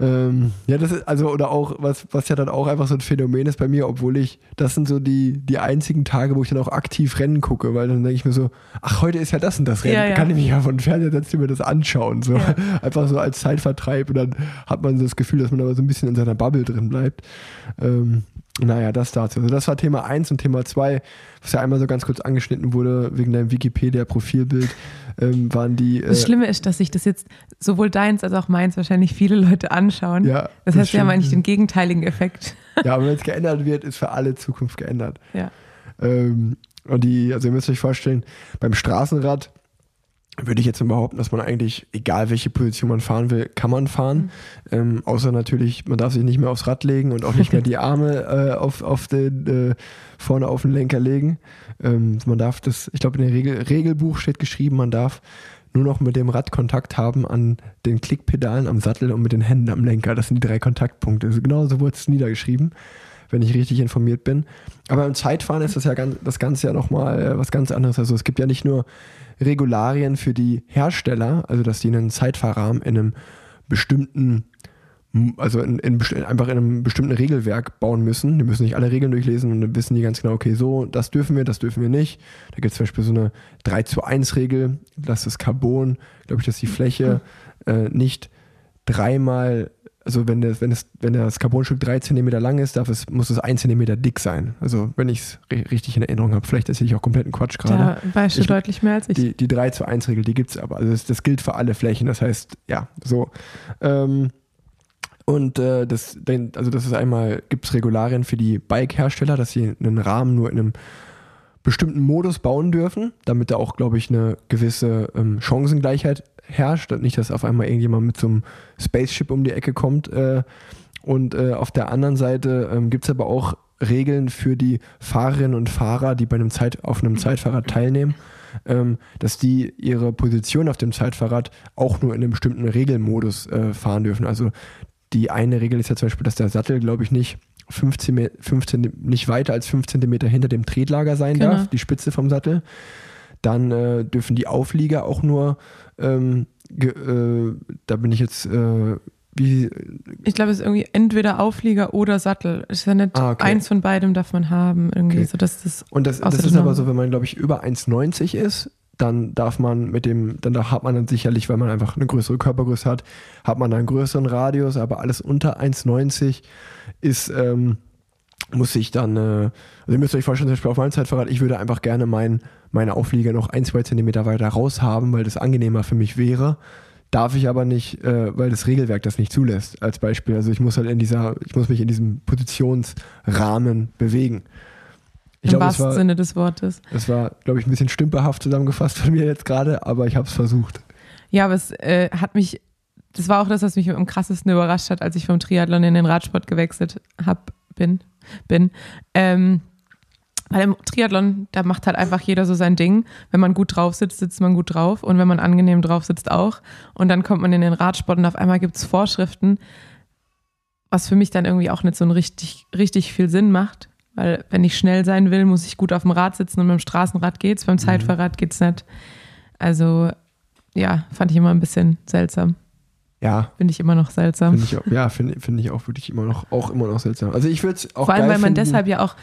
Ähm, ja, das ist, also, oder auch, was, was ja dann auch einfach so ein Phänomen ist bei mir, obwohl ich, das sind so die, die einzigen Tage, wo ich dann auch aktiv Rennen gucke, weil dann denke ich mir so, ach, heute ist ja das und das Rennen, Ja, ja. kann ich mich ja von Fernseher setzen mir das anschauen, so. Ja. Einfach so als Zeitvertreib und dann hat man so das Gefühl, dass man aber so ein bisschen in seiner Bubble drin bleibt. Ähm, naja, das dazu. Also das war Thema 1 und Thema 2, was ja einmal so ganz kurz angeschnitten wurde, wegen deinem Wikipedia-Profilbild, ähm, waren die. Äh, Das Schlimme ist, dass sich das jetzt sowohl deins als auch meins wahrscheinlich viele Leute anschauen. ja, Das heißt, wir haben eigentlich den gegenteiligen Effekt. Ja, aber wenn es geändert wird, ist für alle Zukunft geändert. Ja. Ähm, und die, also ihr müsst euch vorstellen, beim Straßenrad würde ich jetzt behaupten, dass man eigentlich, egal welche Position man fahren will, kann man fahren. Ähm, außer natürlich, man darf sich nicht mehr aufs Rad legen und auch nicht mehr die Arme äh, auf, auf den, äh, vorne auf den Lenker legen. Ähm, man darf das, ich glaube, in dem Regel, Regelbuch steht geschrieben, man darf nur noch mit dem Rad Kontakt haben an den Klickpedalen am Sattel und mit den Händen am Lenker. Das sind die drei Kontaktpunkte. Also genau so wurde es niedergeschrieben, wenn ich richtig informiert bin. Aber im Zeitfahren ist das ja ganz, das Ganze ja nochmal äh, was ganz anderes. Also es gibt ja nicht nur Regularien für die Hersteller, also dass die einen Zeitfahrrahmen in einem bestimmten also in, in, einfach in einem bestimmten Regelwerk bauen müssen. Die müssen nicht alle Regeln durchlesen und dann wissen die ganz genau, okay, so, das dürfen wir, das dürfen wir nicht. Da gibt es zum Beispiel so eine 3 zu 1 Regel, dass das Carbon, glaube ich, dass die Fläche äh, nicht dreimal, also wenn das, wenn das, wenn das Carbonstück drei Zentimeter lang ist, darf es, muss es ein Zentimeter dick sein. Also wenn ich es richtig in Erinnerung habe, vielleicht erzähle ich auch kompletten Quatsch gerade. Da weißt du Ich- deutlich mehr als ich. Die, die 3 zu 1 Regel, die gibt es aber. Also das, das gilt für alle Flächen. Das heißt, ja, so. Ähm, und äh, das, also das ist einmal, gibt es Regularien für die Bike-Hersteller, dass sie einen Rahmen nur in einem bestimmten Modus bauen dürfen, damit da auch, glaube ich, eine gewisse ähm, Chancengleichheit herrscht. Nicht, dass auf einmal irgendjemand mit so einem Spaceship um die Ecke kommt. Äh, und äh, auf der anderen Seite ähm, gibt es aber auch Regeln für die Fahrerinnen und Fahrer, die bei einem Zeit, auf einem Zeitfahrrad teilnehmen, ähm, dass die ihre Position auf dem Zeitfahrrad auch nur in einem bestimmten Regelmodus äh, fahren dürfen. Also die eine Regel ist ja zum Beispiel, dass der Sattel, glaube ich, nicht 15, Me- 15, nicht weiter als 5 cm hinter dem Tretlager sein Genau. darf, die Spitze vom Sattel. Dann äh, dürfen die Auflieger auch nur, ähm, äh, da bin ich jetzt, äh, wie, Ich glaube, es ist irgendwie entweder Auflieger oder Sattel. Es ist ja nicht Ah, okay. eins von beidem darf man haben, irgendwie, Okay. so dass das Und das, das ist aber so, wenn man, glaube ich, über 1,90 ist, dann darf man mit dem, dann da hat man dann sicherlich, weil man einfach eine größere Körpergröße hat, hat man einen größeren Radius, aber alles unter 1,90 ist, ähm, muss ich dann, äh, also ihr müsst euch vorstellen, zum Beispiel auf meinem Zeitfahrrad, ich würde einfach gerne mein, meine Auflieger noch ein, zwei Zentimeter weiter raus haben, weil das angenehmer für mich wäre. Darf ich aber nicht, äh, weil das Regelwerk das nicht zulässt, als Beispiel. Also ich muss halt in dieser, ich muss mich in diesem Positionsrahmen bewegen. Ich im wahrsten Sinne des Wortes. das war, glaube ich, ein bisschen stümperhaft zusammengefasst von mir jetzt gerade, aber ich habe es versucht. Ja, aber es äh, hat mich, das war auch das, was mich am krassesten überrascht hat, als ich vom Triathlon in den Radsport gewechselt hab, bin, bin. Ähm, weil im Triathlon, da macht halt einfach jeder so sein Ding. Wenn man gut drauf sitzt, sitzt man gut drauf und wenn man angenehm drauf sitzt auch. Und dann kommt man in den Radsport und auf einmal gibt es Vorschriften, was für mich dann irgendwie auch nicht so ein richtig, richtig viel Sinn macht. Weil wenn ich schnell sein will, muss ich gut auf dem Rad sitzen und dem Straßenrad geht's, beim Zeitfahrrad geht's nicht. Also ja, fand ich immer ein bisschen seltsam. Ja, Finde ich immer noch seltsam. finde ich ja, finde finde ich auch wirklich immer noch, auch immer noch seltsam. Also ich würde es auch Vor allem, weil man finden, deshalb ja auch,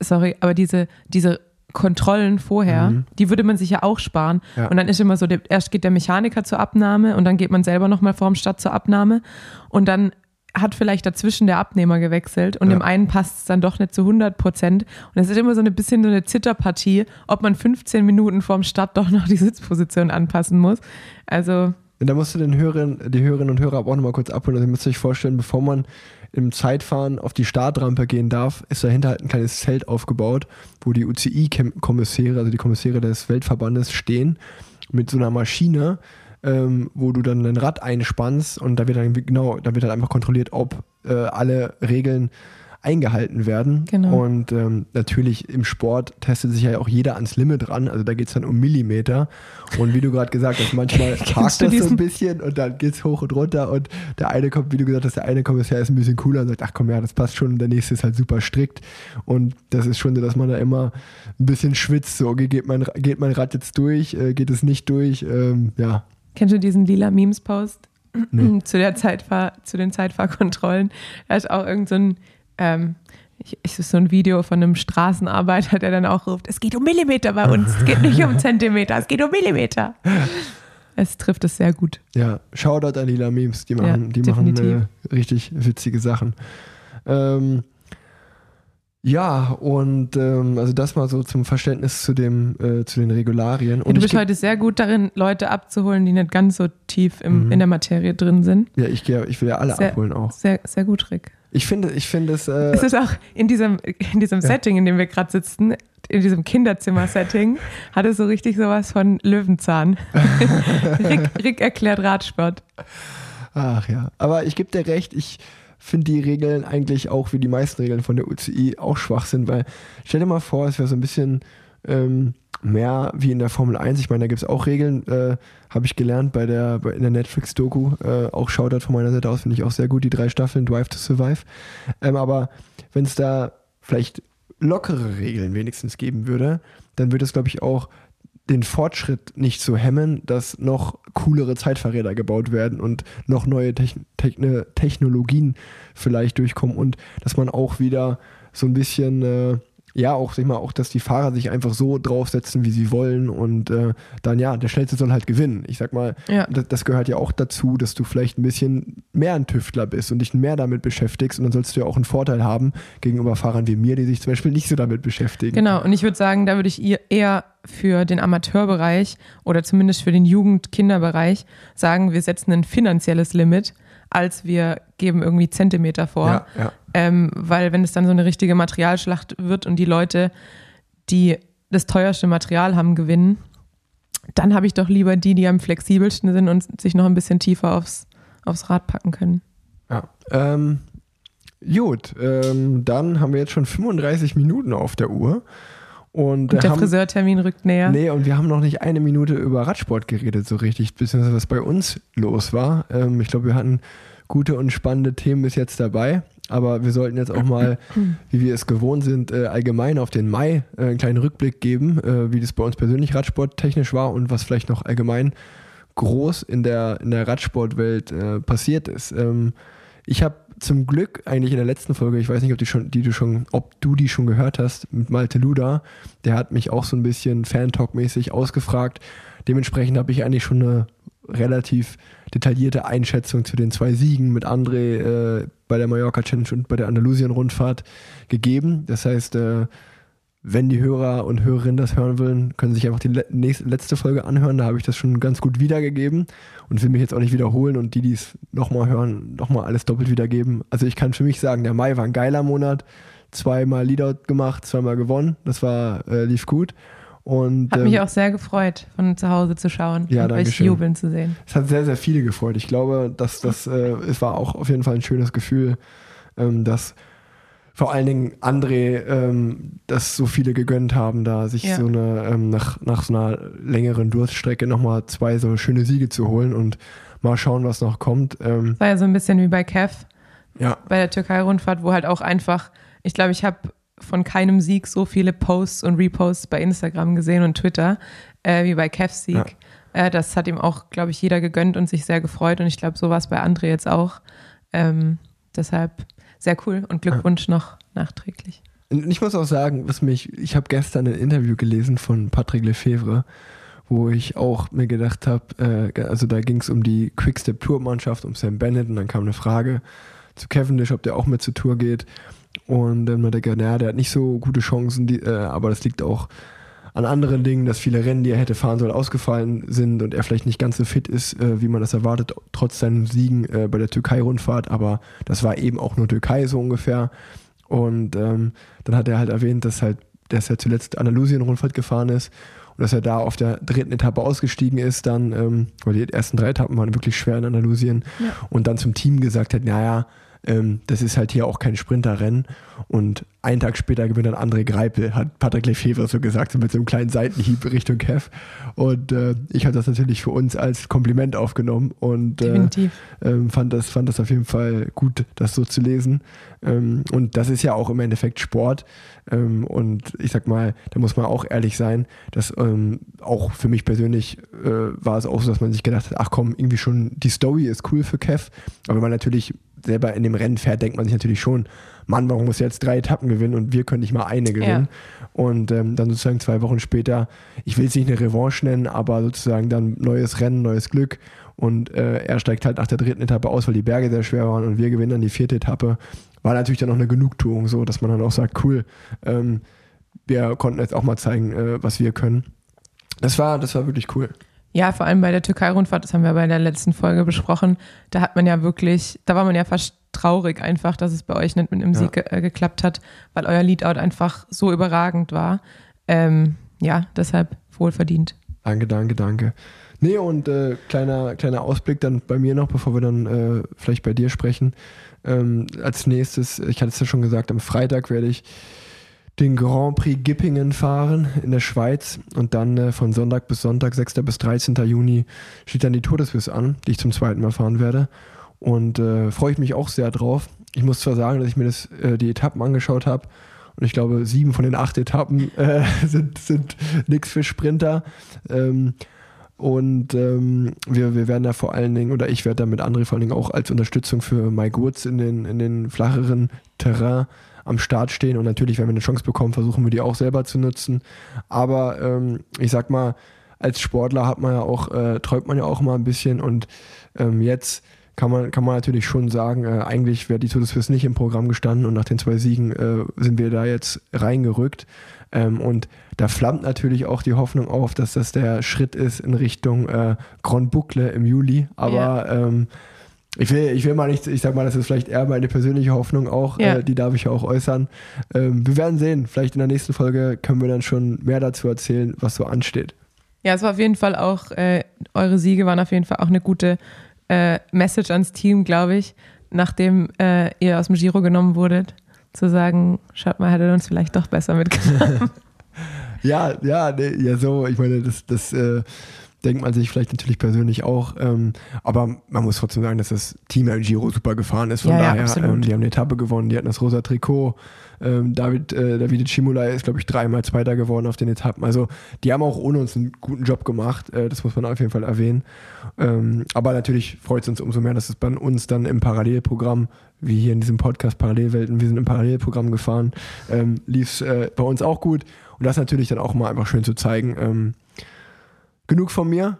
sorry, aber diese, diese Kontrollen vorher, Mhm. die würde man sich ja auch sparen. Ja. Und dann ist immer so, der, erst geht der Mechaniker zur Abnahme und dann geht man selber nochmal vorm Stadt zur Abnahme und dann hat vielleicht dazwischen der Abnehmer gewechselt und Ja. dem einen passt es dann doch nicht zu 100 Prozent. Und es ist immer so ein bisschen so eine Zitterpartie, ob man 15 Minuten vorm Start doch noch die Sitzposition anpassen muss. Also Da musst du den Hörern, die Hörerinnen und Hörer aber auch nochmal kurz abholen. Also ihr müsst euch vorstellen, bevor man im Zeitfahren auf die Startrampe gehen darf, ist dahinter halt ein kleines Zelt aufgebaut, wo die UCI-Kommissäre, also die Kommissäre des Weltverbandes stehen. mit so einer Maschine, ähm, wo du dann ein Rad einspannst und da wird dann genau, da wird dann einfach kontrolliert, ob äh, alle Regeln eingehalten werden. Genau. Und ähm, natürlich im Sport testet sich ja auch jeder ans Limit ran. Also da geht es dann um Millimeter. Und wie du gerade gesagt hast, manchmal hakt das so ein bisschen und dann geht es hoch und runter. Und der eine kommt, wie du gesagt hast, der eine Kommissar ist ein bisschen cooler und sagt, ach komm, ja, das passt schon. Und der nächste ist halt super strikt. Und das ist schon so, dass man da immer ein bisschen schwitzt. So, okay, geht mein, geht mein Rad jetzt durch? Äh, geht es nicht durch? Ähm, ja, Kennst du diesen lila Memes-Post? Nee. zu, der Zeitfahr zu den Zeitfahrkontrollen. Da ist auch irgend so ein, ähm, ich, ich so ein Video von einem Straßenarbeiter, der dann auch ruft, es geht um Millimeter bei uns, es geht nicht um Zentimeter, es geht um Millimeter. Es trifft es sehr gut. Ja, Shoutout an Lila Memes, die Ja, machen, die machen äh, richtig witzige Sachen. Ähm, ja, und ähm, also das mal so zum Verständnis zu dem, äh, zu den Regularien. Ja, Und du ich bist heute sehr gut darin, Leute abzuholen, die nicht ganz so tief im, Mhm. in der Materie drin sind. ja, ich, geh- ich will ja alle Sehr- abholen auch. Sehr, sehr gut, Rick. Ich finde, ich finde es, äh, Es ist auch in diesem, in diesem Setting, in dem wir gerade sitzen, in diesem Kinderzimmer-Setting, hat es so richtig sowas von Löwenzahn. Rick, Rick erklärt Radsport. ach ja. Aber ich gebe dir recht, ich finde die Regeln eigentlich auch wie die meisten Regeln von der UCI auch schwach sind, weil stell dir mal vor, es wäre so ein bisschen ähm, mehr wie in der Formel 1. Ich meine, da gibt es auch Regeln, äh, habe ich gelernt bei der, bei, in der Netflix-Doku. Äh, auch Shoutout von meiner Seite aus, finde ich auch sehr gut, die drei Staffeln Drive to Survive. Ähm, aber wenn es da vielleicht lockere Regeln wenigstens geben würde, dann würde es, glaube ich, auch den Fortschritt nicht so hemmen, dass noch coolere Zeitfahrräder gebaut werden und noch neue Techn Techn Technologien vielleicht durchkommen und dass man auch wieder so ein bisschen, äh, ja, auch, sag ich mal, auch, dass die Fahrer sich einfach so draufsetzen, wie sie wollen und äh, dann, ja, der Schnellste soll halt gewinnen. Ich sag mal, Ja. das, das gehört ja auch dazu, dass du vielleicht ein bisschen mehr ein Tüftler bist und dich mehr damit beschäftigst und dann sollst du ja auch einen Vorteil haben gegenüber Fahrern wie mir, die sich zum Beispiel nicht so damit beschäftigen. Genau, und ich würde sagen, da würde ich ihr eher für den Amateurbereich oder zumindest für den Jugend-Kinderbereich sagen, wir setzen ein finanzielles Limit, als wir geben irgendwie Zentimeter vor. Ja, ja. Ähm, weil wenn es dann so eine richtige Materialschlacht wird und die Leute, die das teuerste Material haben, gewinnen, dann habe ich doch lieber die, die am flexibelsten sind und sich noch ein bisschen tiefer aufs, aufs Rad packen können. Ja. Ähm, gut, ähm, dann haben wir jetzt schon 35 Minuten auf der Uhr. Und, Und der haben, Friseurtermin rückt näher. Nee, und wir haben noch nicht eine Minute über Radsport geredet, so richtig, beziehungsweise was bei uns los war. Ähm, ich glaube, wir hatten gute und spannende Themen bis jetzt dabei. Aber wir sollten jetzt auch mal, wie wir es gewohnt sind, äh, allgemein auf den Mai äh, einen kleinen Rückblick geben, äh, wie das bei uns persönlich radsporttechnisch war und was vielleicht noch allgemein groß in der, in der Radsportwelt äh, passiert ist. Ähm, ich habe zum Glück eigentlich in der letzten Folge, ich weiß nicht, ob, die schon, die du schon, ob du die schon gehört hast, mit Malte Luda, der hat mich auch so ein bisschen Fan-Talk-mäßig ausgefragt. Dementsprechend habe ich eigentlich schon eine relativ detaillierte Einschätzung zu den zwei Siegen mit André äh, bei der Mallorca Challenge und bei der Andalusien-Rundfahrt gegeben. Das heißt, äh, wenn die Hörer und Hörerinnen das hören wollen, können sie sich einfach die nächste, letzte Folge anhören. Da habe ich das schon ganz gut wiedergegeben und will mich jetzt auch nicht wiederholen und die, die es nochmal hören, nochmal alles doppelt wiedergeben. Also ich kann für mich sagen, der Mai war ein geiler Monat. Zweimal Leadout gemacht, zweimal gewonnen. Das war, äh, lief gut. Und Hat ähm, mich auch sehr gefreut, von zu Hause zu schauen Ja, und euch jubeln zu sehen. es hat sehr, sehr viele gefreut. Ich glaube, dass das, äh, es war auch auf jeden Fall ein schönes Gefühl, ähm, dass vor allen Dingen André, ähm, dass so viele gegönnt haben, da sich Ja. so eine, ähm, nach, nach so einer längeren Durststrecke nochmal zwei so schöne Siege zu holen und mal schauen, was noch kommt. Ähm, War ja so ein bisschen wie bei Kev, ja, bei der Türkei-Rundfahrt, wo halt auch einfach, ich glaube, ich habe von keinem Sieg so viele Posts und Reposts bei Instagram gesehen und Twitter äh, wie bei Kevs Sieg. Ja. Äh, das hat ihm auch, glaube ich, jeder gegönnt und sich sehr gefreut und ich glaube, so war es bei André jetzt auch. Ähm, deshalb sehr cool. Und Glückwunsch noch nachträglich. Und ich muss auch sagen, was mich, ich habe gestern ein Interview gelesen von Patrick Lefevre, wo ich auch mir gedacht habe, äh, also da ging es um die Quickstep Tour Mannschaft, um Sam Bennett. Und dann kam eine Frage zu Cavendish, ob der auch mit zur Tour geht. Und dann hat er gesagt, naja, der hat nicht so gute Chancen, die, äh, aber das liegt auch an anderen Dingen, dass viele Rennen, die er hätte fahren sollen, ausgefallen sind und er vielleicht nicht ganz so fit ist, äh, wie man das erwartet, trotz seinen Siegen äh, bei der Türkei-Rundfahrt. Aber das war eben auch nur Türkei so ungefähr. Und ähm, dann hat er halt erwähnt, dass halt, dass er zuletzt Andalusien-Rundfahrt gefahren ist und dass er da auf der dritten Etappe ausgestiegen ist, dann, ähm, weil die ersten drei Etappen waren wirklich schwer in Andalusien Ja. und dann zum Team gesagt hat, naja, ähm, das ist halt hier auch kein Sprinterrennen und einen Tag später gewinnt dann André Greipel, hat Patrick Lefevre so gesagt, so mit so einem kleinen Seitenhieb Richtung Kev und äh, ich habe das natürlich für uns als Kompliment aufgenommen und äh, ähm, fand, das, fand das auf jeden Fall gut, das so zu lesen. Ähm, und das ist ja auch im Endeffekt Sport. Ähm, und ich sag mal, da muss man auch ehrlich sein, dass ähm, auch für mich persönlich äh, war es auch so, dass man sich gedacht hat, ach komm, irgendwie schon, die Story ist cool für Kev. Aber wenn man natürlich selber in dem Rennen fährt, denkt man sich natürlich schon, Mann, warum muss er jetzt drei Etappen gewinnen und wir können nicht mal eine gewinnen? Und ähm, dann sozusagen zwei Wochen später, ich will es nicht eine Revanche nennen, aber sozusagen dann neues Rennen, neues Glück. Und äh, er steigt halt nach der dritten Etappe aus, weil die Berge sehr schwer waren und wir gewinnen dann die vierte Etappe. War natürlich dann noch eine Genugtuung, so dass man dann auch sagt, cool, ähm, wir konnten jetzt auch mal zeigen, äh, was wir können. Das war, das war wirklich cool. Ja, vor allem bei der Türkei-Rundfahrt, das haben wir bei der letzten Folge besprochen, da hat man ja wirklich, da war man ja fast traurig einfach, dass es bei euch nicht mit einem Ja. Sieg äh, geklappt hat, weil euer Leadout einfach so überragend war. Ähm, ja, deshalb wohlverdient. Danke, danke, danke. Nee, und äh, kleiner, kleiner Ausblick dann bei mir noch, bevor wir dann äh, vielleicht bei dir sprechen. Ähm, als nächstes, ich hatte es ja schon gesagt, am Freitag werde ich den Grand Prix Gippingen fahren in der Schweiz und dann äh, von Sonntag bis Sonntag, 6. bis 13. Juni, steht dann die Todeswiss an, die ich zum zweiten Mal fahren werde. Und äh, freue ich mich auch sehr drauf. Ich muss zwar sagen, dass ich mir das, äh, die Etappen angeschaut habe und ich glaube, sieben von den acht Etappen äh, sind, sind nichts für Sprinter. Ähm, und ähm, wir, wir werden da vor allen Dingen, oder ich werde da mit André vor allen Dingen auch als Unterstützung für Mike Woods in den, in den flacheren Terrain am Start stehen. Und natürlich, wenn wir eine Chance bekommen, versuchen wir die auch selber zu nutzen. Aber ähm, ich sag mal, als Sportler hat man ja auch, äh, träumt man ja auch mal ein bisschen. Und ähm, jetzt kann man, kann man natürlich schon sagen, äh, eigentlich wäre die Tour de Suisse nicht im Programm gestanden und nach den zwei Siegen äh, sind wir da jetzt reingerückt. Ähm, und da flammt natürlich auch die Hoffnung auf, dass das der Schritt ist in Richtung äh, Grand Boucle im Juli. Aber ähm, ich will, ich will mal nicht, ich sag mal, das ist vielleicht eher meine persönliche Hoffnung auch, Ja. äh, die darf ich ja auch äußern. Ähm, wir werden sehen, vielleicht in der nächsten Folge können wir dann schon mehr dazu erzählen, was so ansteht. Ja, es war auf jeden Fall auch, äh, eure Siege waren auf jeden Fall auch eine gute äh, Message ans Team, glaube ich, nachdem äh, ihr aus dem Giro genommen wurdet, zu sagen, schaut mal, hättet ihr uns vielleicht doch besser mitgenommen. Ja, ja, nee, ja, so, ich meine, das, das äh, denkt man sich vielleicht natürlich persönlich auch, ähm, aber man muss trotzdem sagen, dass das Team im Giro super gefahren ist. Von Ja, ja, daher, absolut. ähm, die haben eine Etappe gewonnen, die hatten das rosa Trikot. Ähm, David, äh, Davide Cimolai ist, glaube ich, dreimal Zweiter geworden auf den Etappen. Also die haben auch ohne uns einen guten Job gemacht, äh, das muss man auf jeden Fall erwähnen. Ähm, aber natürlich freut es uns umso mehr, dass es bei uns dann im Parallelprogramm, wie hier in diesem Podcast Parallelwelten, wir sind im Parallelprogramm gefahren, ähm, lief es äh, bei uns auch gut. Und das natürlich dann auch mal einfach schön zu zeigen. Ähm, genug von mir.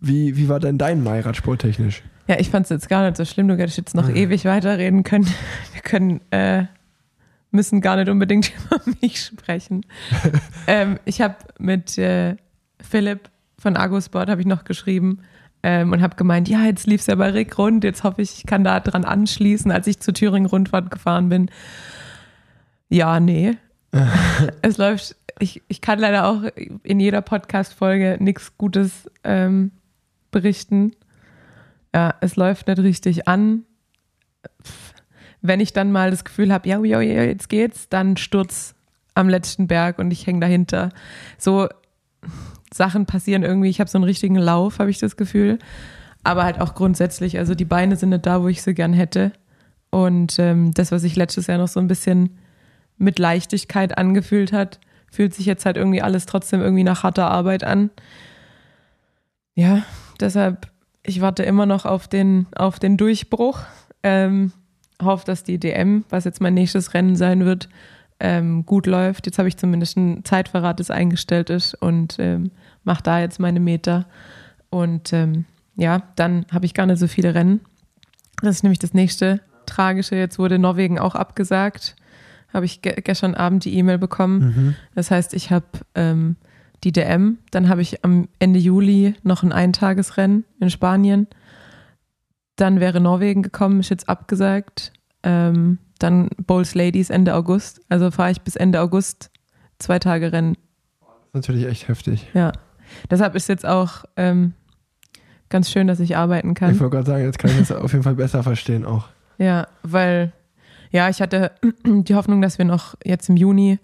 Wie, wie war denn dein Mai sporttechnisch? ja, ich fand es jetzt gar nicht so schlimm, du hättest jetzt noch Mhm. ewig weiterreden können. Wir können, äh, müssen gar nicht unbedingt über mich sprechen. ähm, ich habe mit äh, Philipp von Argosport habe ich noch geschrieben ähm, und habe gemeint, ja, jetzt lief es ja bei Rick rund, jetzt hoffe ich, ich kann da dran anschließen, als ich zur Thüringen-Rundfahrt gefahren bin. Ja, nee. es läuft, ich, ich kann leider auch in jeder Podcast-Folge nichts Gutes ähm, berichten. Ja, es läuft nicht richtig an. Wenn ich dann mal das Gefühl habe, ja, ja, ja, jetzt geht's, dann Sturz am letzten Berg und ich hänge dahinter. So Sachen passieren irgendwie. Ich habe so einen richtigen Lauf, habe ich das Gefühl. Aber halt auch grundsätzlich, also die Beine sind nicht da, wo ich sie gern hätte. Und ähm, das, was sich letztes Jahr noch so ein bisschen mit Leichtigkeit angefühlt hat, fühlt sich jetzt halt irgendwie alles trotzdem irgendwie nach harter Arbeit an. Ja, deshalb, ich warte immer noch auf den, auf den Durchbruch. Ähm, hoffe, dass die DM, was jetzt mein nächstes Rennen sein wird, ähm, gut läuft. Jetzt habe ich zumindest einen Zeitverrat, das eingestellt ist und ähm, mache da jetzt meine Meter. Und ähm, ja, dann habe ich gar nicht so viele Rennen. Das ist nämlich das nächste Tragische. Jetzt wurde Norwegen auch abgesagt. Habe ich ge gestern Abend die E-Mail bekommen. Das heißt, ich habe ähm, die DM, dann habe ich am Ende Juli noch ein Eintagesrennen in Spanien. Dann wäre Norwegen gekommen, ist jetzt abgesagt. Ähm, dann Bowls Ladies Ende August. Also fahre ich bis Ende August zwei Tage Rennen. Das ist natürlich echt heftig. Ja. Deshalb ist jetzt auch ähm, ganz schön, dass ich arbeiten kann. Ich wollte gerade sagen, jetzt kann ich das auf jeden Fall besser verstehen auch. Ja, weil, ja, ich hatte die Hoffnung, dass wir noch jetzt im Juni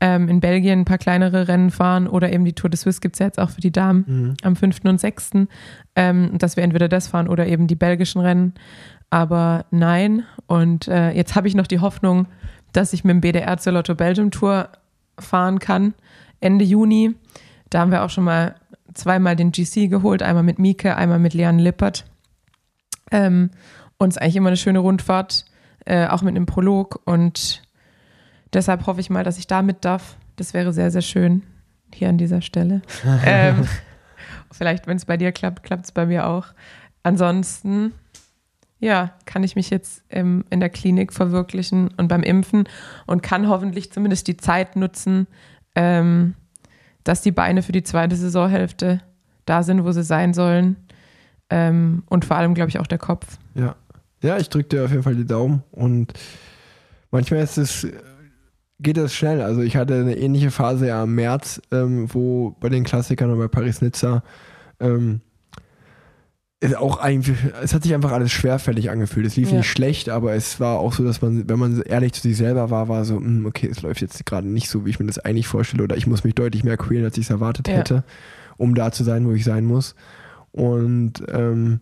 ähm, in Belgien ein paar kleinere Rennen fahren oder eben die Tour de Suisse gibt es ja jetzt auch für die Damen Mhm. am 5. und 6. Ähm, dass wir entweder das fahren oder eben die belgischen Rennen. Aber nein. Und äh, jetzt habe ich noch die Hoffnung, dass ich mit dem BDR zur Lotto Belgium Tour fahren kann. Ende Juni. Da haben wir auch schon mal zweimal den GC geholt. Einmal mit Mieke, einmal mit Leanne Lippert. Ähm, und es ist eigentlich immer eine schöne Rundfahrt, äh, auch mit einem Prolog. Und deshalb hoffe ich mal, dass ich da mit darf. Das wäre sehr, sehr schön hier an dieser Stelle. ähm, vielleicht, wenn es bei dir klappt, klappt es bei mir auch. Ansonsten, ja, kann ich mich jetzt ähm, in der Klinik verwirklichen und beim Impfen und kann hoffentlich zumindest die Zeit nutzen, ähm, dass die Beine für die zweite Saisonhälfte da sind, wo sie sein sollen. Ähm, und vor allem, glaube ich, auch der Kopf. Ja. Ja, ich drücke dir auf jeden Fall die Daumen und manchmal ist es, geht das schnell. Also ich hatte eine ähnliche Phase ja im März, ähm, wo bei den Klassikern und bei Paris-Nizza ähm, auch eigentlich, es hat sich einfach alles schwerfällig angefühlt. Es lief Ja. nicht schlecht, aber es war auch so, dass man, wenn man ehrlich zu sich selber war, war so, hm, okay, es läuft jetzt gerade nicht so, wie ich mir das eigentlich vorstelle oder ich muss mich deutlich mehr quälen, als ich es erwartet Ja. hätte, um da zu sein, wo ich sein muss. Und ähm,